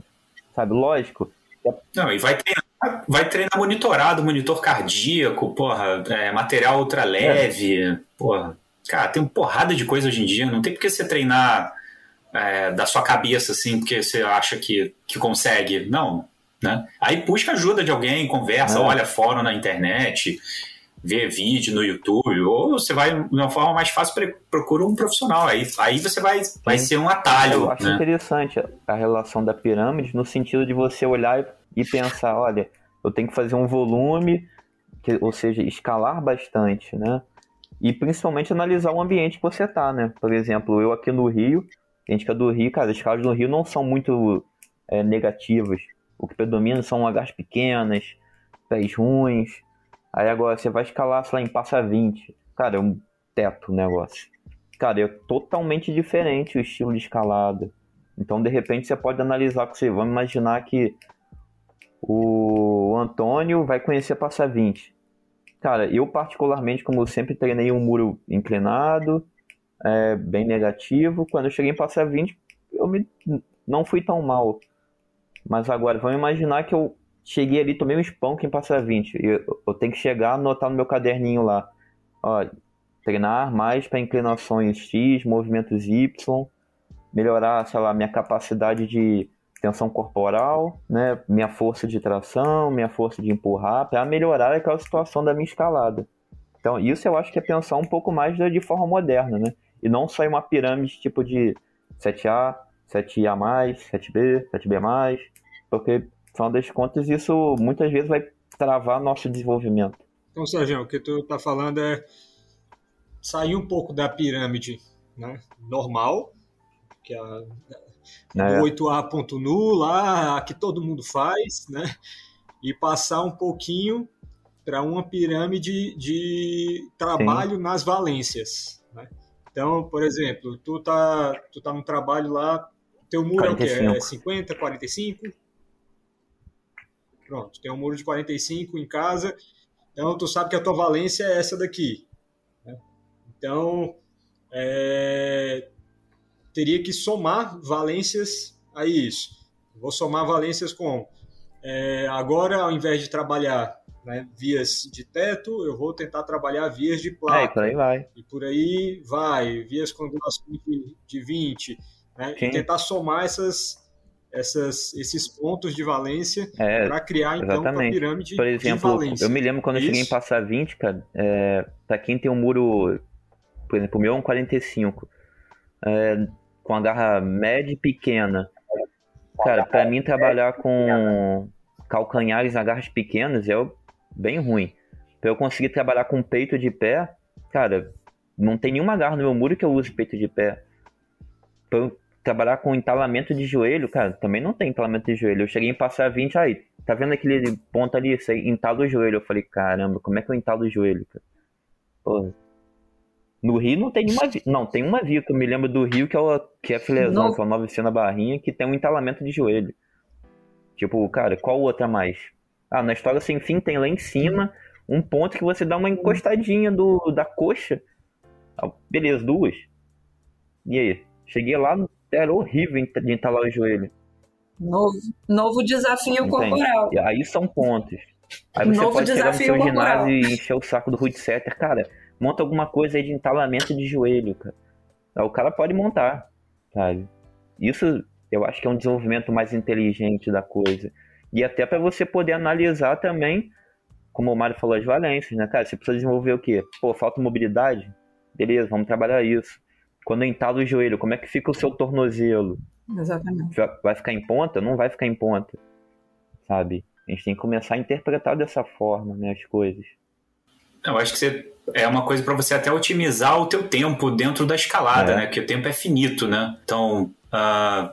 Sabe, lógico. Não, e vai treinar, vai treinar monitorado, monitor cardíaco, porra, é, material ultra leve, é. porra. Cara, tem uma porrada de coisa hoje em dia, não tem porque você treinar é, da sua cabeça, assim, porque você acha que, que consegue. Não, né? Aí busca ajuda de alguém, conversa, é. olha fórum na internet, vê vídeo no YouTube, ou você vai, de uma forma mais fácil, procura um profissional. Aí, aí você vai, vai ser um atalho. Eu acho né? interessante a relação da pirâmide no sentido de você olhar e pensar, olha, eu tenho que fazer um volume, que, ou seja, escalar bastante, né? E principalmente analisar o ambiente que você está, né? Por exemplo, eu aqui no Rio, a gente que é do Rio, cara, as escalas do Rio não são muito é, negativas. O que predomina são Hs pequenas, pés ruins. Aí agora você vai escalar, sei lá, em passa 20. Cara, é um teto o negócio. Cara, é totalmente diferente o estilo de escalada. Então, de repente, você pode analisar com você. Vamos imaginar que o Antônio vai conhecer passa 20. Cara, eu particularmente, como eu sempre treinei um muro inclinado, é, bem negativo. Quando eu cheguei em Passa 20, eu me, não fui tão mal. Mas agora, vamos imaginar que eu cheguei ali, tomei um spunk em Passa 20. E eu, eu tenho que chegar, anotar no meu caderninho lá. Ó, treinar mais para inclinações X, movimentos Y, melhorar, sei lá, minha capacidade de tensão corporal, né, minha força de tração, minha força de empurrar, para melhorar aquela situação da minha escalada. Então, isso eu acho que é pensar um pouco mais de forma moderna, né? e não só em uma pirâmide tipo de 7A, 7A+, 7B, 7B+, porque, afinal das contas, isso muitas vezes vai travar nosso desenvolvimento. Então, Sérgio, o que tu está falando é sair um pouco da pirâmide né, normal, que é a, é. 8A ponto nu lá, que todo mundo faz, né, e passar um pouquinho para uma pirâmide de trabalho Sim. nas valências. Né? Então, por exemplo, tu tá, tu tá no trabalho lá, teu muro 45. é o quê? É 50, 45? Pronto, tem um muro de 45 em casa, então tu sabe que a tua valência é essa daqui. Né? Então, é, teria que somar valências a isso. Vou somar valências com é, agora, ao invés de trabalhar né, vias de teto, eu vou tentar trabalhar vias de placa. É, por aí vai. E por aí vai, vias com angulações de, de 20. né? e tentar somar essas, essas, esses pontos de valência é, para criar então uma pirâmide Por exemplo, eu me lembro quando Isso. eu cheguei em passar 20, cara, é, para quem tem um muro, por exemplo, o meu é um 45, é, com a garra média e pequena. Cara, para mim trabalhar com calcanhares a garras pequenas é bem ruim. Para eu conseguir trabalhar com peito de pé, cara, não tem nenhuma garra no meu muro que eu use peito de pé. Pra eu trabalhar com entalamento de joelho, cara, também não tem entalamento de joelho. Eu cheguei em passar 20, aí, tá vendo aquele ponto ali? Isso aí, entalo o joelho. Eu falei, caramba, como é que eu entalo o joelho, cara? Pô. No Rio não tem nenhuma via. Não, tem uma via que eu me lembro do Rio, que é, o, que é filezão, que é o 9 na barrinha, que tem um entalamento de joelho. Tipo, cara, qual outra mais? Ah, na história sem fim tem lá em cima um ponto que você dá uma encostadinha do, da coxa. Ah, beleza, duas. E aí? Cheguei lá, era horrível de entalar o joelho. Novo, novo desafio Entende? corporal. Aí são pontos. Aí você novo pode chegar no seu corporal. ginásio e encher o saco do root setter. Cara, monta alguma coisa aí de entalamento de joelho, cara. O cara pode montar, sabe? Isso eu acho que é um desenvolvimento mais inteligente da coisa. E até para você poder analisar também, como o Mário falou, as valências, né, cara? Você precisa desenvolver o quê? Pô, falta mobilidade? Beleza, vamos trabalhar isso. Quando eu entalo o joelho, como é que fica o seu tornozelo? Exatamente. Vai ficar em ponta? Não vai ficar em ponta. Sabe? A gente tem que começar a interpretar dessa forma, né, as coisas. Eu acho que você, é uma coisa para você até otimizar o teu tempo dentro da escalada, é. né? Que o tempo é finito, né? Então, uh,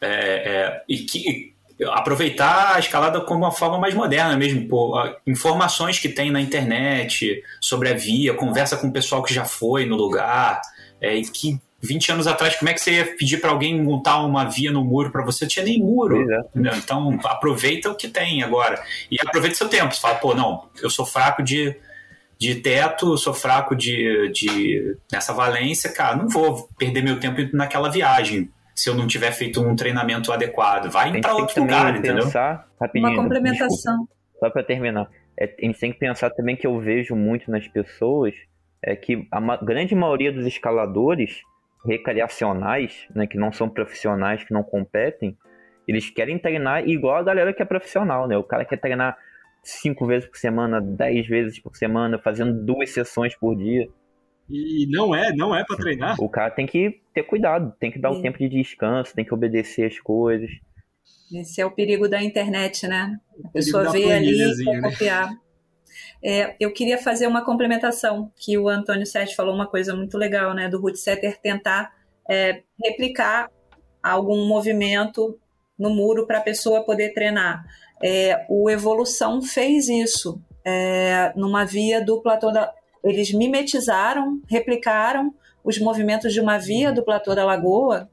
é, é, e que aproveitar a escalada como uma forma mais moderna mesmo, pô, informações que tem na internet sobre a via, conversa com o pessoal que já foi no lugar, é, e que 20 anos atrás, como é que você ia pedir para alguém montar uma via no muro para você? Não tinha nem muro. É. Então, aproveita o que tem agora. E aproveita seu tempo. Você fala, pô, não, eu sou fraco de, de teto, sou fraco de, de nessa valência, cara, não vou perder meu tempo naquela viagem se eu não tiver feito um treinamento adequado. Vai para outro lugar, entendeu? Uma complementação. Desculpa, só para terminar. É, a gente tem que pensar também que eu vejo muito nas pessoas é que a ma grande maioria dos escaladores recreacionais, né, que não são profissionais, que não competem, eles querem treinar igual a galera que é profissional, né? O cara quer treinar cinco vezes por semana, dez vezes por semana, fazendo duas sessões por dia. E não é, não é para treinar. O cara tem que ter cuidado, tem que dar o um tempo de descanso, tem que obedecer as coisas. Esse é o perigo da internet, né? A pessoa vê ali e quer né? copiar. É, eu queria fazer uma complementação, que o Antônio Sete falou uma coisa muito legal, né? Do Root Setter tentar é, replicar algum movimento no muro para a pessoa poder treinar. É, o Evolução fez isso é, numa via do platô da. Eles mimetizaram, replicaram os movimentos de uma via do platô da Lagoa.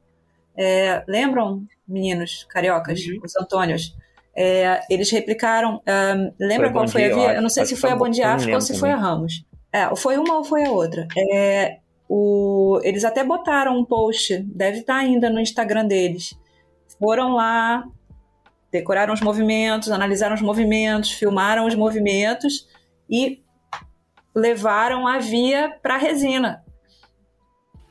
É, lembram, meninos cariocas, uhum. os Antônios? É, eles replicaram. Um, lembra qual foi a via? Eu não sei se foi a Bom de África ou se foi a Ramos. É, foi uma ou foi a outra. É, o, eles até botaram um post, deve estar ainda no Instagram deles. Foram lá, decoraram os movimentos, analisaram os movimentos, filmaram os movimentos e levaram a via para resina.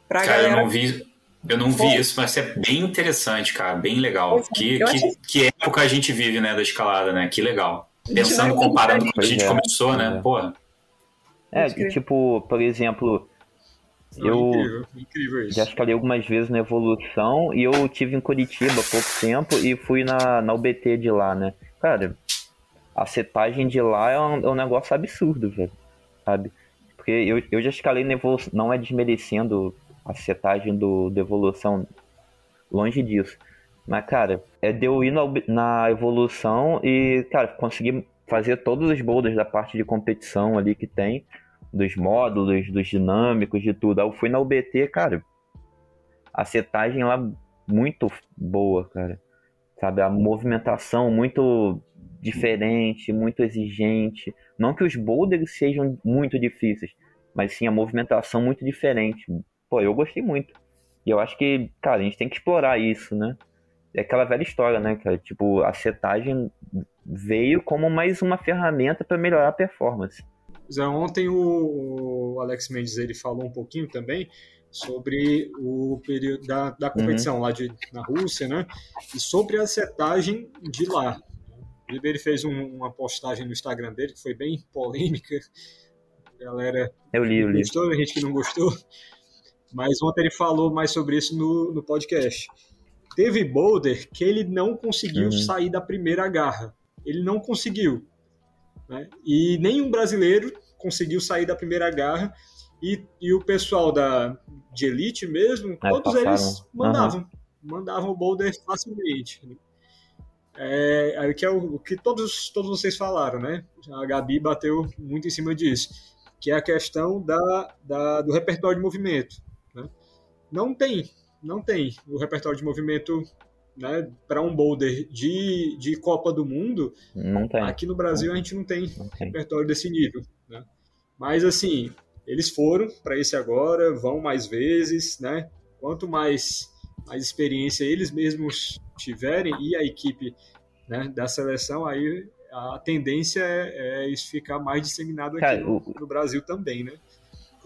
Pra Cara, galera... eu não vi eu não vi isso, mas é bem interessante, cara, bem legal. Que, que, que, época a gente vive, né, da escalada, né? Que legal. Pensando, comparando com a gente é. começou, né? É. Porra. É, tipo, por exemplo, eu incrível, incrível já escalei algumas vezes na Evolução e eu tive em Curitiba há pouco tempo e fui na, na UBT de lá, né? Cara, a setagem de lá é um, é um negócio absurdo, velho, sabe? Porque eu, eu já escalei na Evolução, não é desmerecendo a setagem do, do evolução longe disso. Mas, cara, é de eu ir na, na evolução e, cara, conseguir fazer todos os boulders da parte de competição ali que tem, dos módulos, dos dinâmicos, de tudo. Aí eu fui na UBT, cara, a setagem lá muito boa, cara. Sabe, a movimentação muito diferente, muito exigente. Não que os boulders sejam muito difíceis, mas sim a movimentação muito diferente, pô, eu gostei muito. E eu acho que, cara, a gente tem que explorar isso, né? É aquela velha história, né, cara? Tipo, a setagem veio como mais uma ferramenta para melhorar a performance. Ontem o, Alex Mendes ele falou um pouquinho também sobre o período da, da competição uhum. lá de, na Rússia, né? E sobre a setagem de lá. Ele fez um, uma postagem no Instagram dele que foi bem polêmica. A galera eu li, eu li. gostou, a gente que não gostou. Mas ontem ele falou mais sobre isso no, no podcast. Teve boulder que ele não conseguiu uhum. sair da primeira garra. Ele não conseguiu. Né? E nenhum brasileiro conseguiu sair da primeira garra. E, e o pessoal da, de elite mesmo, é, todos passaram. eles mandavam. Uhum. Mandavam o boulder facilmente. Né? É, que é o, o, que todos, todos vocês falaram, né? A Gabi bateu muito em cima disso, que é a questão da, da do repertório de movimento. Né? Não tem, não tem o repertório de movimento né, para um boulder de, de Copa do Mundo. Não tem. Aqui no Brasil a gente não tem, não tem. repertório desse nível. Né? Mas assim, eles foram para esse agora, vão mais vezes, né? Quanto mais, mais experiência eles mesmos tiverem e a equipe né, da seleção, aí a tendência é, é isso ficar mais disseminado aqui Cara, no, no Brasil também, né?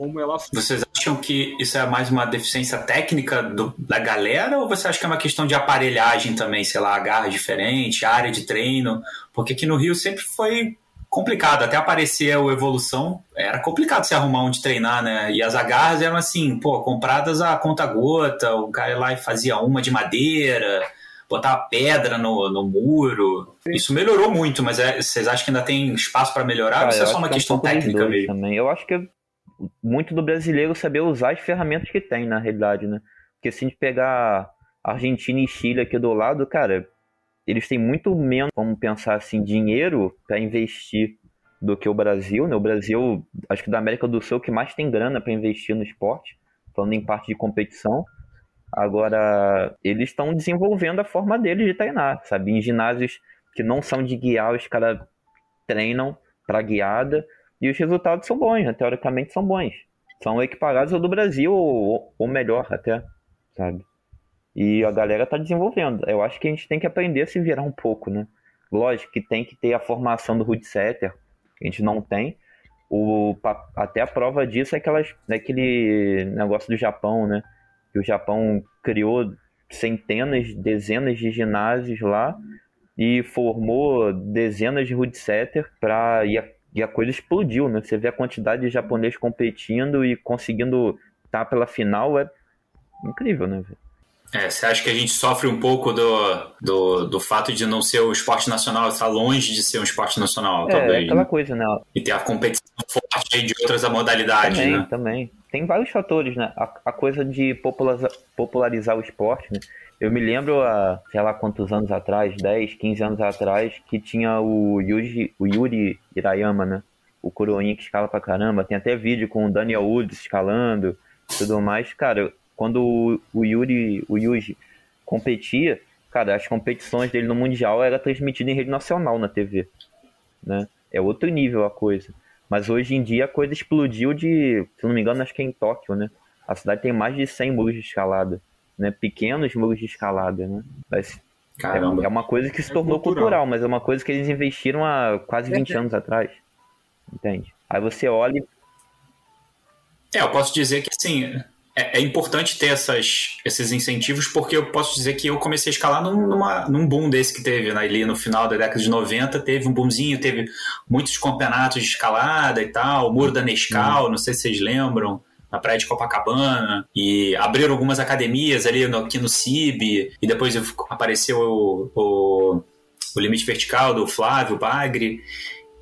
como ela Vocês acham que isso é mais uma deficiência técnica do, da galera ou você acha que é uma questão de aparelhagem também, sei lá, agarra diferente, área de treino? Porque aqui no Rio sempre foi complicado, até aparecer a evolução, era complicado se arrumar onde treinar, né? E as agarras eram assim, pô, compradas a conta gota, o cara lá e fazia uma de madeira, botava pedra no, no muro. Isso melhorou muito, mas é, vocês acham que ainda tem espaço para melhorar? Ah, ou isso é só uma questão que é um técnica mesmo? Também. Eu acho que muito do brasileiro saber usar as ferramentas que tem, na realidade, né? Porque se a gente pegar Argentina e Chile aqui do lado, cara, eles têm muito menos, vamos pensar assim, dinheiro para investir do que o Brasil, né? O Brasil, acho que da América do Sul, é que mais tem grana para investir no esporte, falando em parte de competição. Agora, eles estão desenvolvendo a forma deles de treinar, sabe? Em ginásios que não são de guiar, os caras treinam para guiada e os resultados são bons, né? teoricamente são bons. São equiparados ao do Brasil, ou, ou melhor até, sabe? E a galera tá desenvolvendo. Eu acho que a gente tem que aprender a se virar um pouco, né? Lógico que tem que ter a formação do root setter, a gente não tem. O, até a prova disso é aquelas, aquele negócio do Japão, né? Que o Japão criou centenas, dezenas de ginásios lá e formou dezenas de root setter para e a coisa explodiu, né? Você vê a quantidade de japoneses competindo e conseguindo estar pela final, é incrível, né? É, você acha que a gente sofre um pouco do, do, do fato de não ser o esporte nacional, estar longe de ser um esporte nacional, é, talvez? É aquela né? coisa, né? E ter a competição forte de outras modalidades, também, né? Também, Tem vários fatores, né? A, a coisa de popularizar, popularizar o esporte, né? Eu me lembro, há, sei lá quantos anos atrás, 10, 15 anos atrás, que tinha o Yuri, o Yuri Irayama, né? O coroinha que escala pra caramba. Tem até vídeo com o Daniel Woods escalando tudo mais. Cara, quando o, Yuri, o Yuji competia, cara, as competições dele no Mundial era transmitida em rede nacional na TV, né? É outro nível a coisa. Mas hoje em dia a coisa explodiu de, se não me engano, acho que é em Tóquio, né? A cidade tem mais de 100 muros de escalada né, pequenos muros de escalada, né? Mas Caramba. É, uma coisa que se é tornou cultural. cultural. mas é uma coisa que eles investiram há quase 20 é. anos atrás. Entende? Aí você olha. É, eu posso dizer que assim. É, é, importante ter essas, esses incentivos, porque eu posso dizer que eu comecei a escalar num, numa, num boom desse que teve né, ali no final da década de 90. Teve um boomzinho, teve muitos campeonatos de escalada e tal, o Muro da Nescau, não sei se vocês lembram na praia de Copacabana, e abriram algumas academias ali no, aqui no CIB, e depois apareceu o, o, o Limite Vertical do Flávio Bagre,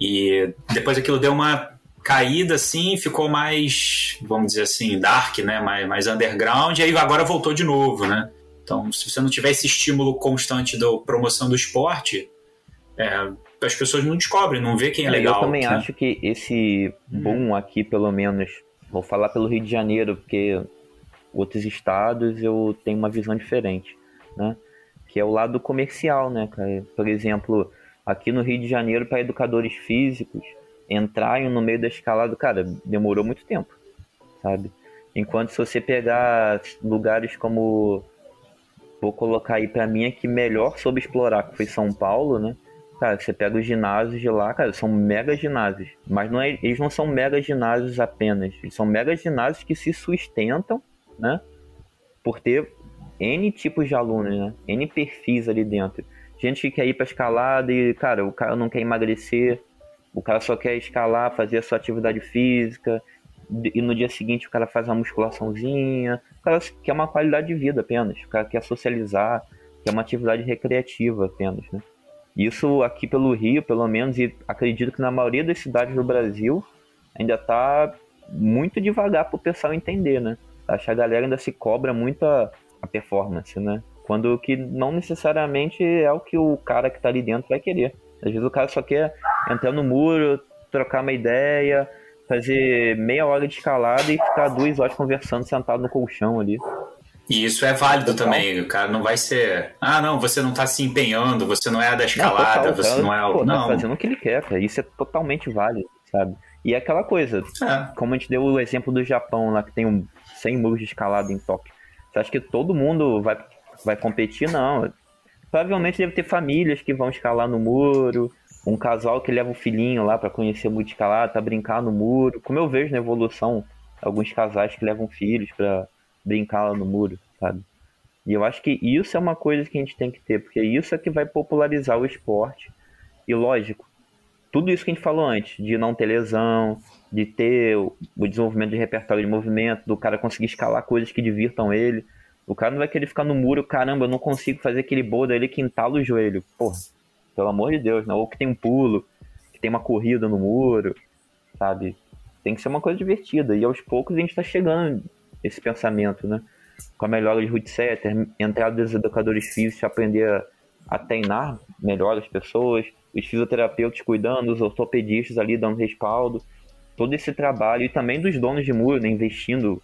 e depois aquilo deu uma caída assim, ficou mais, vamos dizer assim, dark, né, mais, mais underground, e aí agora voltou de novo, né. Então, se você não tiver esse estímulo constante da promoção do esporte, é, as pessoas não descobrem, não vê quem é, legal. Eu também né? acho que esse boom aqui, pelo menos, Vou falar pelo Rio de Janeiro, porque outros estados eu tenho uma visão diferente, né? Que é o lado comercial, né, cara? Por exemplo, aqui no Rio de Janeiro, para educadores físicos entrarem no meio da escalada, cara, demorou muito tempo, sabe? Enquanto se você pegar lugares como vou colocar aí para mim aqui melhor soube explorar, que foi São Paulo, né? Cara, você pega os ginásios de lá, cara, são mega ginásios. Mas não é, eles não são mega ginásios apenas. Eles são mega ginásios que se sustentam né? Por ter N tipos de alunos, né? N perfis ali dentro. Gente que quer ir para escalada e, cara, o cara não quer emagrecer, o cara só quer escalar, fazer a sua atividade física, e no dia seguinte o cara faz uma musculaçãozinha. O cara quer uma qualidade de vida apenas, o cara quer socializar, quer uma atividade recreativa apenas, né? Isso aqui pelo Rio, pelo menos, e acredito que na maioria das cidades do Brasil ainda está muito devagar para o pessoal entender, né? Acho que a galera ainda se cobra muito a, a performance, né? Quando que não necessariamente é o que o cara que está ali dentro vai querer. Às vezes o cara só quer entrar no muro, trocar uma ideia, fazer meia hora de escalada e ficar duas horas conversando sentado no colchão ali. E isso é válido total. também, o cara não vai ser. Ah, não, você não tá se empenhando, você não é da escalada, não, total, você cara, não é o. Pô, tá não, tá fazendo o que ele quer, cara. Isso é totalmente válido, sabe? E é aquela coisa, é. como a gente deu o exemplo do Japão lá, que tem um 100 muros de escalada em Tóquio. Você acha que todo mundo vai, vai competir? Não. Provavelmente deve ter famílias que vão escalar no muro, um casal que leva o filhinho lá para conhecer o muro de escalada, pra brincar no muro. Como eu vejo na evolução, alguns casais que levam filhos para brincar lá no muro, sabe? E eu acho que isso é uma coisa que a gente tem que ter, porque isso é que vai popularizar o esporte. E lógico, tudo isso que a gente falou antes, de não ter lesão, de ter o desenvolvimento de repertório de movimento, do cara conseguir escalar coisas que divirtam ele. O cara não vai querer ficar no muro, caramba, eu não consigo fazer aquele boulder ali que entala o joelho. Porra, pelo amor de Deus, não. Ou que tem um pulo, que tem uma corrida no muro, sabe? Tem que ser uma coisa divertida. E aos poucos a gente tá chegando esse pensamento, né? Com a melhora de root setter, entrada dos educadores físicos, aprender a, a treinar melhor as pessoas, os fisioterapeutas cuidando, os ortopedistas ali dando respaldo, todo esse trabalho e também dos donos de muro, né, investindo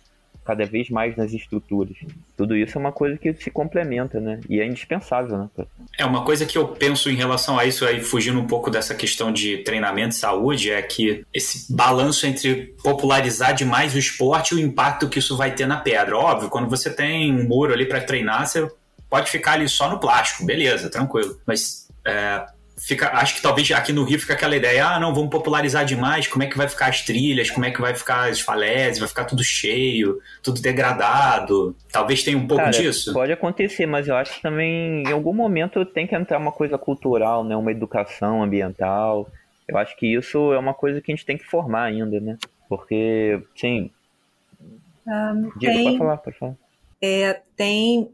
cada vez mais nas estruturas. Tudo isso é uma coisa que se complementa, né? E é indispensável, né? É uma coisa que eu penso em relação a isso aí, fugindo um pouco dessa questão de treinamento e saúde, é que esse balanço entre popularizar demais o esporte e o impacto que isso vai ter na pedra. Óbvio, quando você tem um muro ali para treinar, você pode ficar ali só no plástico, beleza, tranquilo. Mas é, fica, acho que talvez aqui no Rio fica aquela ideia, ah, não, vamos popularizar demais, como é que vai ficar as trilhas, como é que vai ficar as falésias, vai ficar tudo cheio, tudo degradado. Talvez tenha um pouco Cara, disso. Pode acontecer, mas eu acho que também em algum momento tem que entrar uma coisa cultural, né, uma educação ambiental. Eu acho que isso é uma coisa que a gente tem que formar ainda, né? Porque, sim. Um, Diego, tem, pode falar, pode falar. É, tem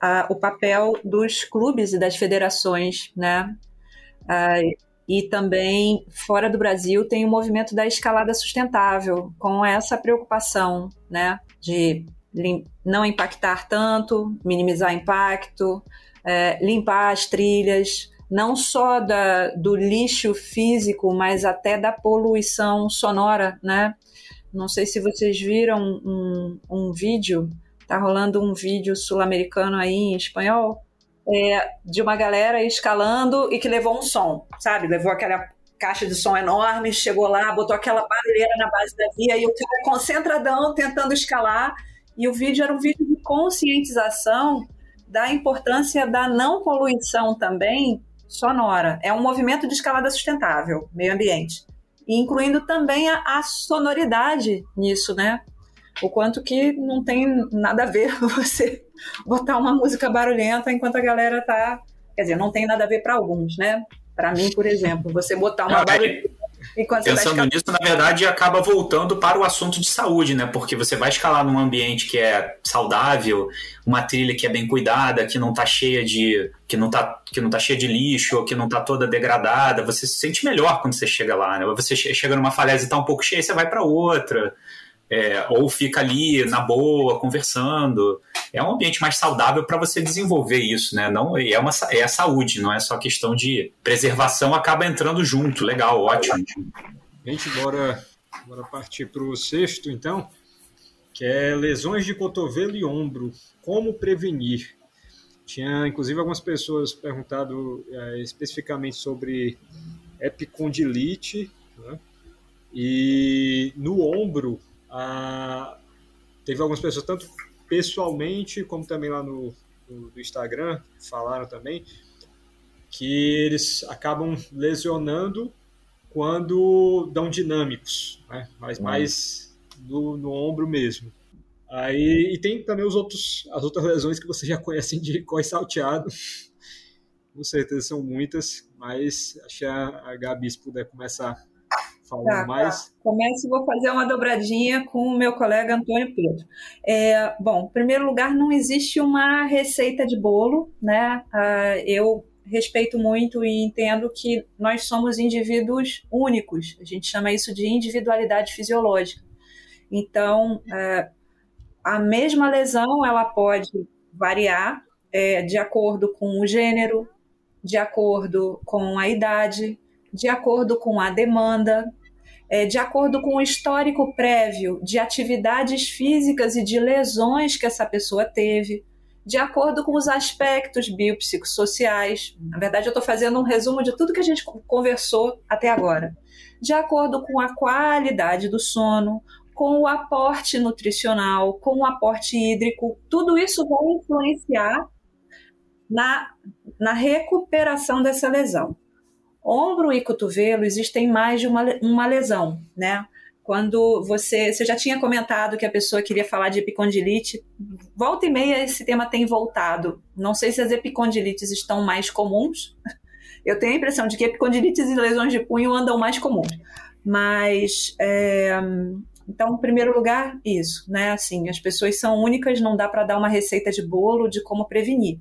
a, o papel dos clubes e das federações, né? E também, fora do Brasil, tem o movimento da escalada sustentável, com essa preocupação né, de não impactar tanto, minimizar impacto, é, limpar as trilhas, não só da, do lixo físico, mas até da poluição sonora. Né? Não sei se vocês viram um, um vídeo, tá rolando um vídeo sul-americano aí em espanhol, é, de uma galera escalando e que levou um som, sabe? Levou aquela caixa de som enorme, chegou lá, botou aquela barulheira na base da via e o cara concentradão tentando escalar. E o vídeo era um vídeo de conscientização da importância da não poluição também sonora. É um movimento de escalada sustentável, meio ambiente. incluindo também a, a sonoridade nisso, né? O quanto que não tem nada a ver <laughs> você botar uma música barulhenta enquanto a galera tá. Quer dizer, não tem nada a ver para alguns, né? Para mim, por exemplo, você botar uma barulhenta. Tá Pensando tá nisso, na verdade, acaba voltando para o assunto de saúde, né? Porque você vai escalar num ambiente que é saudável, uma trilha que é bem cuidada, que não tá cheia de. que não tá, que não tá cheia de lixo, ou que não tá toda degradada, você se sente melhor quando você chega lá, né? Você chega numa falésia e tá um pouco cheia, você vai para outra é, ou fica ali na boa, conversando. É um ambiente mais saudável para você desenvolver isso, né? Não, é, uma, é a saúde, não é só questão de preservação, acaba entrando junto. Legal, ótimo. Gente, bora, bora partir para o sexto, então, que é lesões de cotovelo e ombro. Como prevenir? Tinha, inclusive, algumas pessoas perguntado é, especificamente sobre epicondilite, né? E no ombro, ah, teve algumas pessoas, tanto pessoalmente como também lá no, no, no Instagram, falaram também, que eles acabam lesionando quando dão dinâmicos, né? mas hum. mais no, no, ombro mesmo. Aí, e tem também os outros, as outras lesões que vocês já conhecem de coi salteado. Com certeza são muitas, mas acho que a, Gabi, se puder começar falando tá, mais. Tá. Comece, vou fazer uma dobradinha com o meu colega Antônio Pedro. É, bom, em primeiro lugar, não existe uma receita de bolo, né? Ah, eu respeito muito e entendo que nós somos indivíduos únicos. A gente chama isso de individualidade fisiológica. Então, é, a mesma lesão ela pode variar é, de acordo com o gênero, de acordo com a idade, de acordo com a demanda, é, de acordo com o histórico prévio de atividades físicas e de lesões que essa pessoa teve, de acordo com os aspectos biopsicossociais. Na verdade, eu estou fazendo um resumo de tudo que a gente conversou até agora. De acordo com a qualidade do sono, com o aporte nutricional, com o aporte hídrico, tudo isso vai influenciar na, na recuperação dessa lesão. Ombro e cotovelo existem mais de uma, uma lesão, né? Quando você, você já tinha comentado que a pessoa queria falar de epicondilite, volta e meia esse tema tem voltado. Não sei se as epicondilites estão mais comuns. <laughs> Eu tenho a impressão de que epicondilites e lesões de punho andam mais comuns. Mas, é, então, em primeiro lugar, isso, né? Assim, as pessoas são únicas, não dá para dar uma receita de bolo de como prevenir.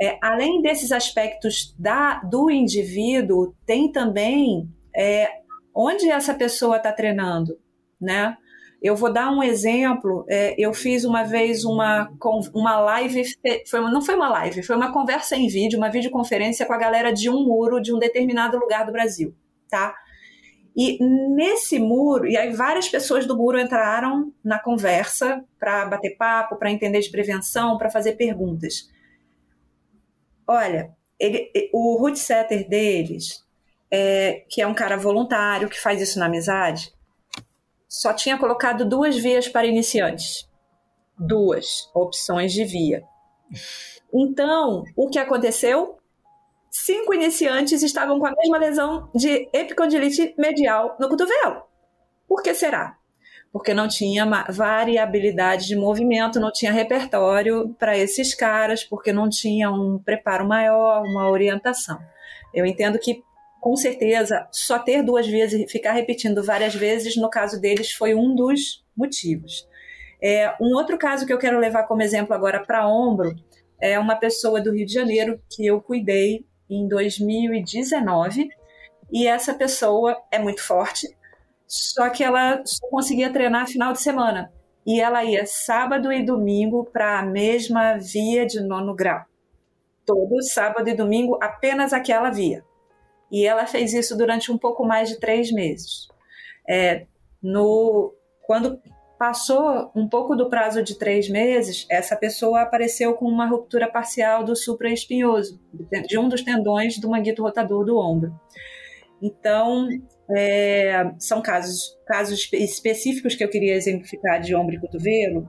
É, além desses aspectos da, do indivíduo, tem também é, onde essa pessoa está treinando, né? Eu vou dar um exemplo. É, eu fiz uma vez uma, uma live, foi, não foi uma live, foi uma conversa em vídeo, uma videoconferência com a galera de um muro de um determinado lugar do Brasil, tá? E nesse muro, e aí várias pessoas do muro entraram na conversa para bater papo, para entender de prevenção, para fazer perguntas. Olha, ele, o root setter deles, é, que é um cara voluntário que faz isso na amizade, só tinha colocado duas vias para iniciantes. Duas opções de via. Então, o que aconteceu? Cinco iniciantes estavam com a mesma lesão de epicondilite medial no cotovelo. Por que será? Porque não tinha variabilidade de movimento, não tinha repertório para esses caras, porque não tinha um preparo maior, uma orientação. Eu entendo que, com certeza, só ter duas vezes e ficar repetindo várias vezes, no caso deles, foi um dos motivos. É, um outro caso que eu quero levar como exemplo agora para ombro é uma pessoa do Rio de Janeiro que eu cuidei em 2019 e essa pessoa é muito forte, só que ela só conseguia treinar final de semana. E ela ia sábado e domingo para a mesma via de nono grau. Todo sábado e domingo, apenas aquela via. E ela fez isso durante um pouco mais de três meses. É, no, quando passou um pouco do prazo de três meses, essa pessoa apareceu com uma ruptura parcial do supraespinhoso, de um dos tendões do manguito rotador do ombro. Então, é, são casos, casos específicos que eu queria exemplificar de ombro e cotovelo,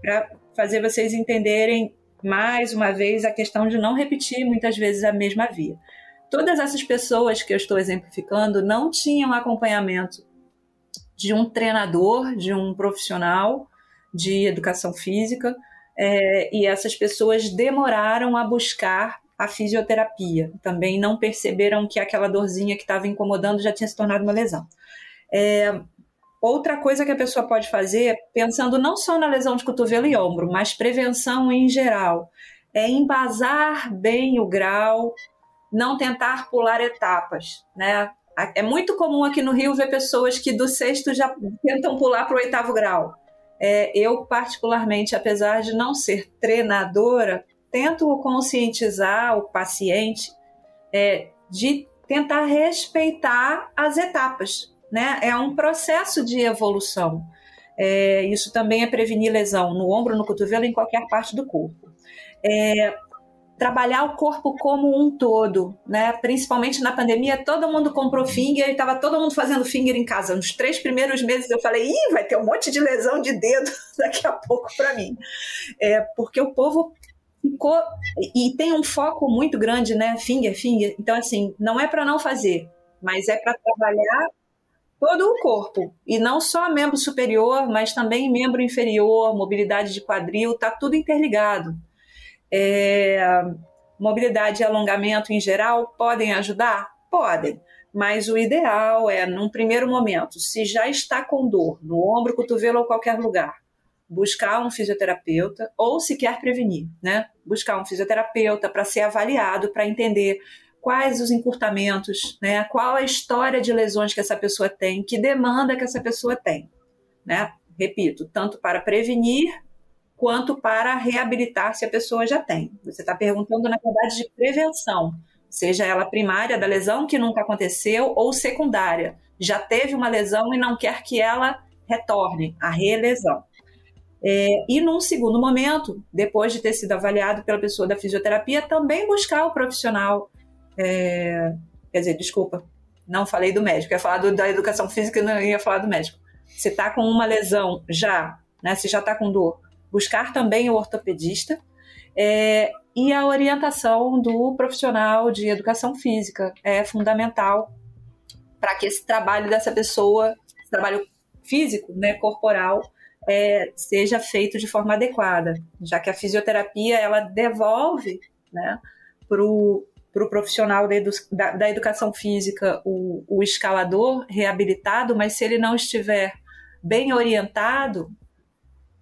para fazer vocês entenderem mais uma vez a questão de não repetir muitas vezes a mesma via. Todas essas pessoas que eu estou exemplificando não tinham acompanhamento de um treinador, de um profissional de educação física, é, e essas pessoas demoraram a buscar a fisioterapia. Também não perceberam que aquela dorzinha que estava incomodando já tinha se tornado uma lesão. É, outra coisa que a pessoa pode fazer, pensando não só na lesão de cotovelo e ombro, mas prevenção em geral, é embasar bem o grau, não tentar pular etapas, né? É muito comum aqui no Rio ver pessoas que do sexto já tentam pular para o oitavo grau. É, eu, particularmente, apesar de não ser treinadora, tento conscientizar o paciente é, de tentar respeitar as etapas. Né? É um processo de evolução. É, isso também é prevenir lesão no ombro, no cotovelo, em qualquer parte do corpo. É, trabalhar o corpo como um todo, né? Principalmente na pandemia, todo mundo comprou finger e estava todo mundo fazendo finger em casa. Nos três primeiros meses eu falei, ih, vai ter um monte de lesão de dedo <laughs> daqui a pouco para mim, é, porque o povo ficou e tem um foco muito grande, né? Finger, finger. Então assim, não é para não fazer, mas é para trabalhar todo o corpo. E não só membro superior, mas também membro inferior, mobilidade de quadril, está tudo interligado. É, mobilidade e alongamento em geral podem ajudar? Podem. Mas o ideal é, num primeiro momento, se já está com dor no ombro, cotovelo ou qualquer lugar, buscar um fisioterapeuta ou se quer prevenir, né? Buscar um fisioterapeuta para ser avaliado, para entender quais os encurtamentos, né? Qual a história de lesões que essa pessoa tem, que demanda que essa pessoa tem, né? Repito, tanto para prevenir quanto para reabilitar se a pessoa já tem. Você está perguntando, na verdade, de prevenção, seja ela primária da lesão que nunca aconteceu ou secundária, já teve uma lesão e não quer que ela retorne, a relesão. É, e num segundo momento, depois de ter sido avaliado pela pessoa da fisioterapia, também buscar o profissional é, quer dizer, desculpa, não falei do médico, ia falar do, da educação física e não ia falar do médico. Se está com uma lesão já, né, se já está com dor, buscar também o ortopedista é, e a orientação do profissional de educação física é fundamental para que esse trabalho dessa pessoa, esse trabalho físico, né, corporal, é, seja feito de forma adequada, já que a fisioterapia ela devolve né, para o para o profissional da, edu da, da, educação física o, o escalador reabilitado, mas se ele não estiver bem orientado,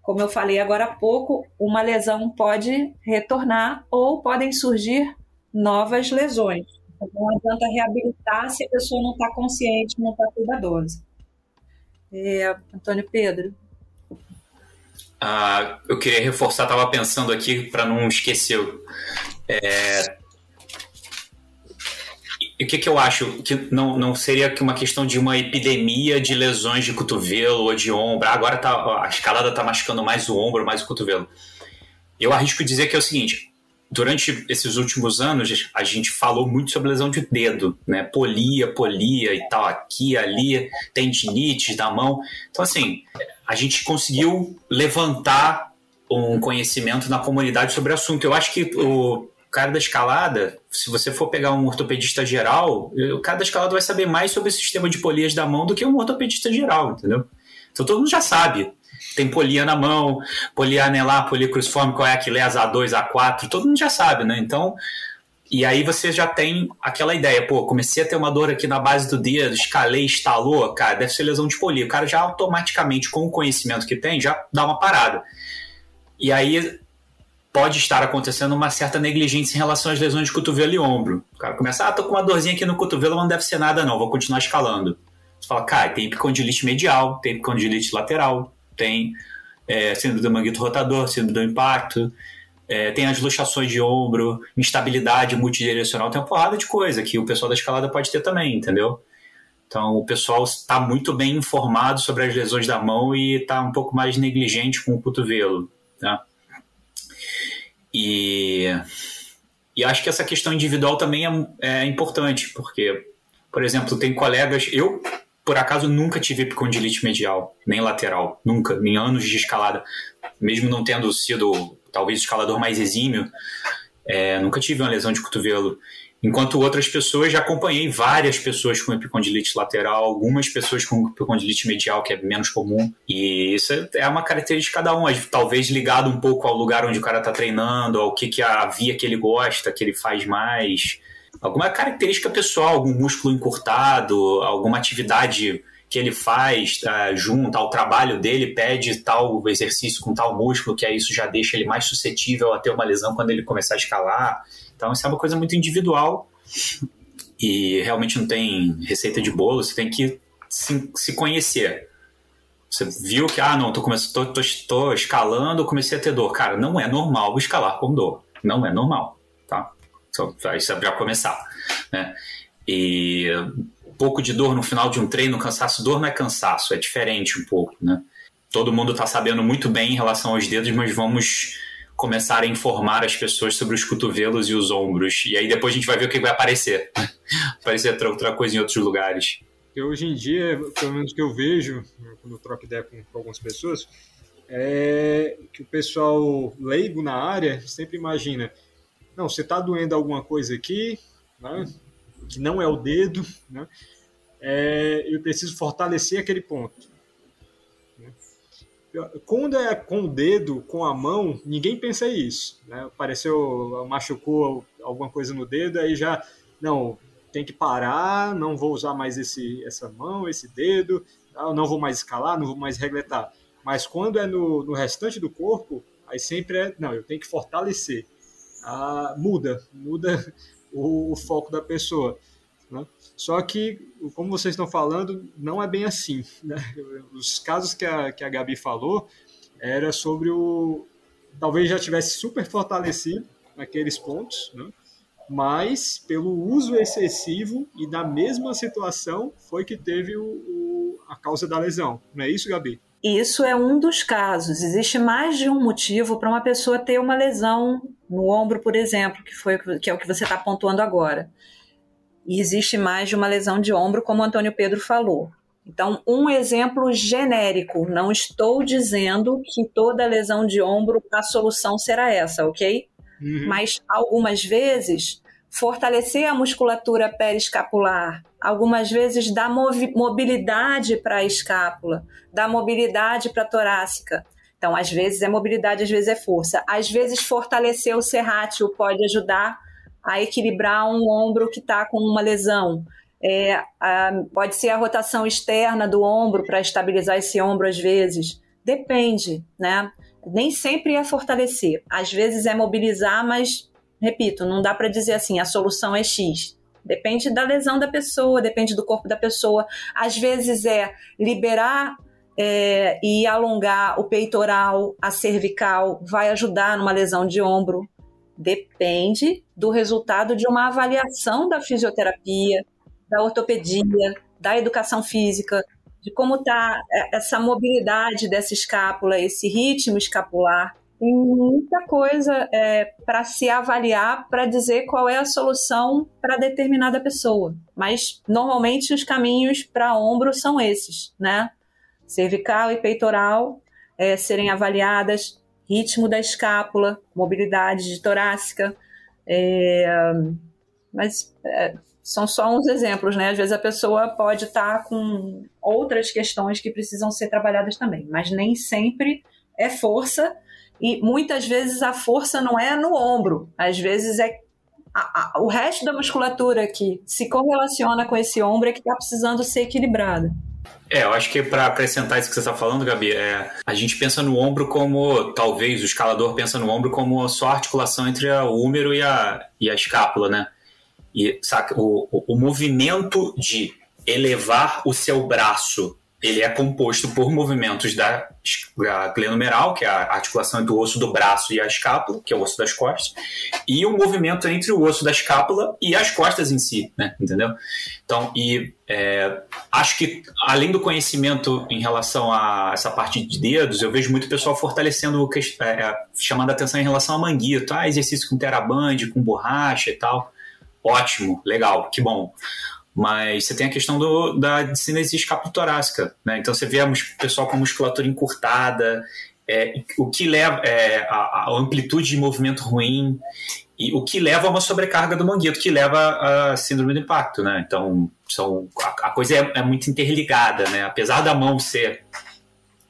como eu falei agora há pouco, uma lesão pode retornar ou podem surgir novas lesões. Então, não adianta reabilitar se a pessoa não está consciente, não está cuidadosa. É, Antônio Pedro. Ah, eu queria reforçar, estava pensando aqui para não esquecer. É, o que, que eu acho? Que não, não seria que uma questão de uma epidemia de lesões de cotovelo ou de ombro. Agora tá, a escalada está machucando mais o ombro, mais o cotovelo. Eu arrisco dizer que é o seguinte: durante esses últimos anos, a gente falou muito sobre lesão de dedo, né? Polia, polia e tal, aqui, ali, tendinite da mão. Então, assim, a gente conseguiu levantar um conhecimento na comunidade sobre o assunto. Eu acho que o, cara da escalada, se você for pegar um ortopedista geral, o cara da escalada vai saber mais sobre o sistema de polias da mão do que um ortopedista geral, entendeu? Então todo mundo já sabe. Tem polia na mão, polia anelar, polia cruciforme, qual é Aquiles A2, A4, todo mundo já sabe, né? Então, e aí você já tem aquela ideia, pô, comecei a ter uma dor aqui na base do dedo, escalei, instalou, cara, deve ser lesão de polia. O cara já automaticamente, com o conhecimento que tem, já dá uma parada. E aí pode estar acontecendo uma certa negligência em relação às lesões de cotovelo e ombro. O cara começa, ah, tô com uma dorzinha aqui no cotovelo, mas não deve ser nada não, vou continuar escalando. Você fala, cara, tem epicondilite medial, tem epicondilite lateral, tem é, síndrome do manguito rotador, síndrome do impacto, é, tem as luxações de ombro, instabilidade multidirecional, tem uma porrada de coisa que o pessoal da escalada pode ter também, entendeu? Então o pessoal está muito bem informado sobre as lesões da mão e está um pouco mais negligente com o cotovelo, tá? E, e acho que essa questão individual também é, é importante, porque, por exemplo, tem colegas. Eu, por acaso, nunca tive epicondilite medial, nem lateral, nunca, em anos de escalada. Mesmo não tendo sido, talvez, o escalador mais exímio, é, nunca tive uma lesão de cotovelo. Enquanto outras pessoas, já acompanhei várias pessoas com epicondilite lateral, algumas pessoas com epicondilite medial, que é menos comum. E isso é uma característica de cada um, talvez ligado um pouco ao lugar onde o cara está treinando, ao que, que a via que ele gosta, que ele faz mais. Alguma característica pessoal, algum músculo encurtado, alguma atividade que ele faz tá, junto ao trabalho dele, pede tal exercício com tal músculo, que aí isso já deixa ele mais suscetível a ter uma lesão quando ele começar a escalar. Então, isso é uma coisa muito individual e realmente não tem receita de bolo, você tem que se, se conhecer. Você viu que, ah, não, tô, tô, tô, tô escalando, comecei a ter dor. Cara, não é normal escalar com dor. Não é normal, Só isso é para começar, né? E um pouco de dor no final de um treino, cansaço, dor não é cansaço, é diferente um pouco, né? Todo mundo tá sabendo muito bem em relação aos dedos, mas vamos começar a informar as pessoas sobre os cotovelos e os ombros. E aí depois a gente vai ver o que vai aparecer. aparecer outra, coisa em outros lugares. Hoje em dia, pelo menos que eu vejo, quando eu troco ideia com, com algumas pessoas, é que o pessoal leigo na área sempre imagina, não, você está doendo alguma coisa aqui, né, que não é o dedo, né, é, eu preciso fortalecer aquele ponto. Quando é com o dedo, com a mão, ninguém pensa isso. Né? Apareceu, machucou alguma coisa no dedo, aí já, não, tem que parar, não vou usar mais esse, essa mão, esse dedo, não vou mais escalar, não vou mais regletar. Mas quando é no, no restante do corpo, aí sempre é, não, eu tenho que fortalecer. Ah, muda, muda o, o foco da pessoa. Né? Só que, como vocês estão falando, não é bem assim. Né? Os casos que a, que a Gabi falou era sobre o. Talvez já tivesse super fortalecido naqueles pontos, né? mas pelo uso excessivo e na mesma situação foi que teve o, o, a causa da lesão. Não é isso, Gabi? Isso é um dos casos. Existe mais de um motivo para uma pessoa ter uma lesão no ombro, por exemplo, que, foi, que é o que você está pontuando agora e existe mais de uma lesão de ombro, como o Antônio Pedro falou. Então, um exemplo genérico, não estou dizendo que toda lesão de ombro a solução será essa, ok? Uhum. Mas algumas vezes fortalecer a musculatura periscapular, algumas vezes dar mobilidade para a escápula, dar mobilidade para a torácica. Então, às vezes é mobilidade, às vezes é força. Às vezes fortalecer o serrátil pode ajudar a equilibrar um ombro que está com uma lesão. É, a, pode ser a rotação externa do ombro para estabilizar esse ombro às vezes. Depende, né? Nem sempre é fortalecer. Às vezes é mobilizar, mas, repito, não dá para dizer assim, a solução é X. Depende da lesão da pessoa, depende do corpo da pessoa. Às vezes é liberar é, e alongar o peitoral, a cervical, vai ajudar numa lesão de ombro depende do resultado de uma avaliação da fisioterapia, da ortopedia, da educação física, de como está é, essa mobilidade dessa escápula, esse ritmo escapular. Tem muita coisa é, para se avaliar para dizer qual é a solução para determinada pessoa. Mas normalmente os caminhos para ombro são esses, né? Cervical e peitoral é, serem avaliadas, ritmo da escápula, mobilidade de torácica. É, mas é, são só uns exemplos, né? Às vezes a pessoa pode estar tá com outras questões que precisam ser trabalhadas também, mas nem sempre é força e muitas vezes a força não é no ombro, às vezes é a, a, o resto da musculatura que se correlaciona com esse ombro é que está precisando ser equilibrada. É, eu acho que para acrescentar isso que você está falando, Gabi, é, a gente pensa no ombro como, talvez o escalador pensa no ombro como só a articulação entre o úmero e a, e a escápula, né? E, saca, o, o, o movimento de elevar o seu braço ele é composto por movimentos da, da que é a articulação entre o osso do braço e a escápula, que é o osso das costas, e o movimento entre o osso da escápula e as costas em si, né? Entendeu? Então, e é, acho que além do conhecimento em relação a essa parte de dedos, eu vejo muito pessoal fortalecendo, é, é, chamando atenção em relação a manguito, ah, exercício com teraband, com borracha e tal. Ótimo, legal, que bom mas você tem a questão do, da cinesia escapulotorácica, né? Então você vê o pessoal com a musculatura encurtada, é, o que leva é, a, a, amplitude de movimento ruim e o que leva a uma sobrecarga do manguito, que leva a síndrome do impacto, né? Então são, a, a coisa é, é, muito interligada, né? Apesar da mão ser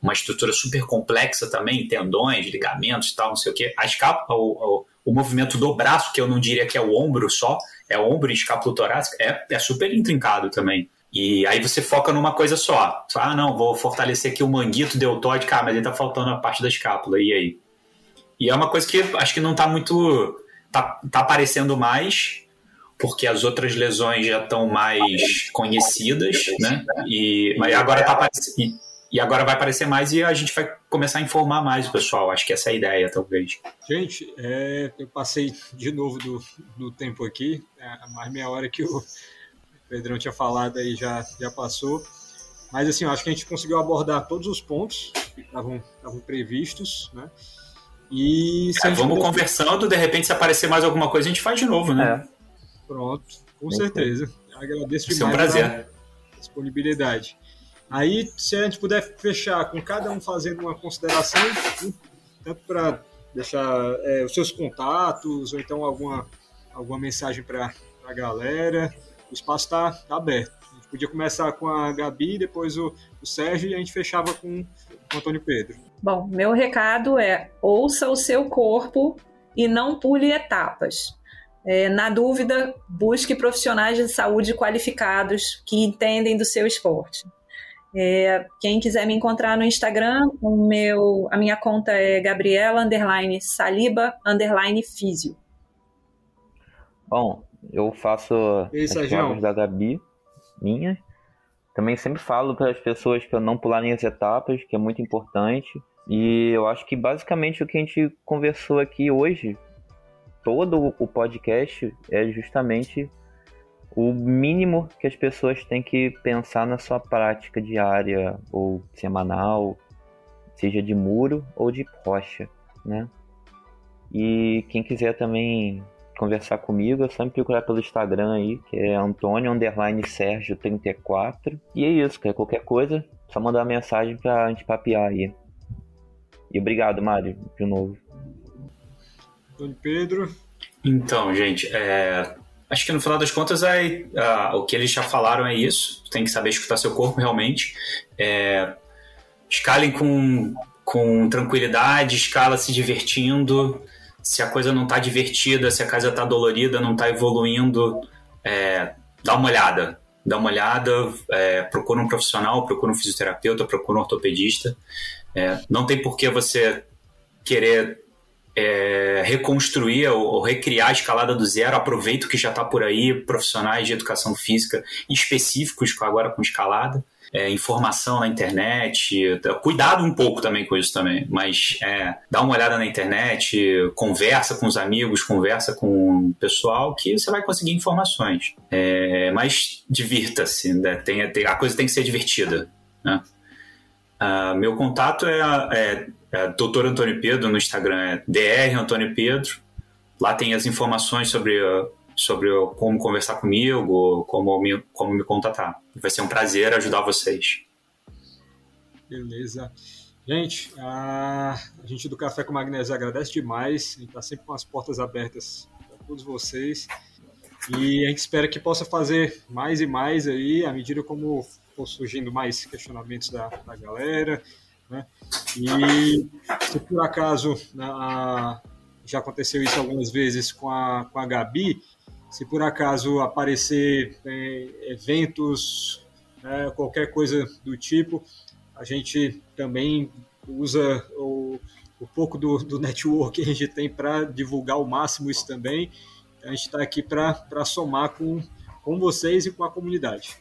uma estrutura super complexa também, tendões, ligamentos, tal, não sei o que, a escapa, o, o, o movimento do braço, que eu não diria que é o ombro só, é ombro e escápulo torácico, é, é super intrincado também. E aí você foca numa coisa só. Ah, não, vou fortalecer aqui o manguito deltoide, cara, mas ele tá faltando a parte da escápula, e aí? E é uma coisa que acho que não tá muito. tá, tá aparecendo mais, porque as outras lesões já estão mais conhecidas, né? E, mas agora tá aparecendo e agora vai aparecer mais e a gente vai começar a informar mais o pessoal. Acho que essa é a ideia, talvez. Gente, é, eu passei de novo do, do tempo aqui. É, mais meia hora que o Pedrão tinha falado aí já, já passou. Mas assim, eu acho que a gente conseguiu abordar todos os pontos que estavam previstos, né? E é, vamos conversando, de repente, se aparecer mais alguma coisa, a gente faz de novo, né? É. Pronto, com certeza. Agradeço demais é um prazer. a disponibilidade. Aí, se a gente puder fechar com cada um fazendo uma consideração, tanto para deixar é, os seus contatos, ou então alguma, alguma mensagem para a galera, o espaço está tá aberto. A gente podia começar com a Gabi, depois o, o Sérgio e a gente fechava com, com o Antônio Pedro. Bom, meu recado é ouça o seu corpo e não pule etapas. É, na dúvida, busque profissionais de saúde qualificados que entendem do seu esporte. É, quem quiser me encontrar no Instagram, o meu, a minha conta é Gabriela underline Saliba underline Físio. Bom, eu faço Isso, as provas da Gabi, minha. Também sempre falo para as pessoas para não pularem as etapas, que é muito importante. E eu acho que basicamente o que a gente conversou aqui hoje, todo o podcast, é justamente o mínimo que as pessoas têm que pensar na sua prática diária ou semanal, seja de muro ou de rocha, né? E quem quiser também conversar comigo, é só me procurar pelo Instagram aí, que é Antônio Underline Sérgio 34. E é isso, cara. Qualquer coisa, só mandar uma mensagem pra gente papear aí. E obrigado, Mário, de novo. Antônio Pedro. Então, gente, é, acho que no final das contas é, o que eles já falaram é isso. Tem que saber escutar seu corpo realmente. É, escalem com, com tranquilidade, escala se divertindo se a coisa não está divertida, se a casa está dolorida, não está evoluindo, é, dá uma olhada. Dá uma olhada, é, procura um profissional, procura um fisioterapeuta, procura um ortopedista. É, não tem por que você querer é, reconstruir ou, ou, recriar a escalada do zero. Aproveita o que já está por aí, profissionais de educação física específicos agora com escalada é, informação na internet, cuidado um pouco também com isso também, mas é, dá uma olhada na internet, conversa com os amigos, conversa com o pessoal que você vai conseguir informações. É, mas divirta-se, né? tem, tem, a coisa tem que ser divertida. Né? Uh, meu contato é, é, é Dr. Antônio Pedro no Instagram, é Dr. Antônio Pedro. Lá tem as informações sobre sobre como conversar comigo, como me, como me contatar. Vai ser um prazer ajudar vocês. Beleza. Gente, a, a gente do Café com Magnésio agradece demais. A gente está sempre com as portas abertas para todos vocês. E a gente espera que possa fazer mais e mais aí, à medida como for surgindo mais questionamentos da, da galera. Né? E se por acaso a, já aconteceu isso algumas vezes com a, com a Gabi, se por acaso aparecer é, eventos, é, qualquer coisa do tipo, a gente também usa o, o pouco do, do network que a gente tem para divulgar ao máximo isso também. A gente está aqui para somar com, com vocês e com a comunidade.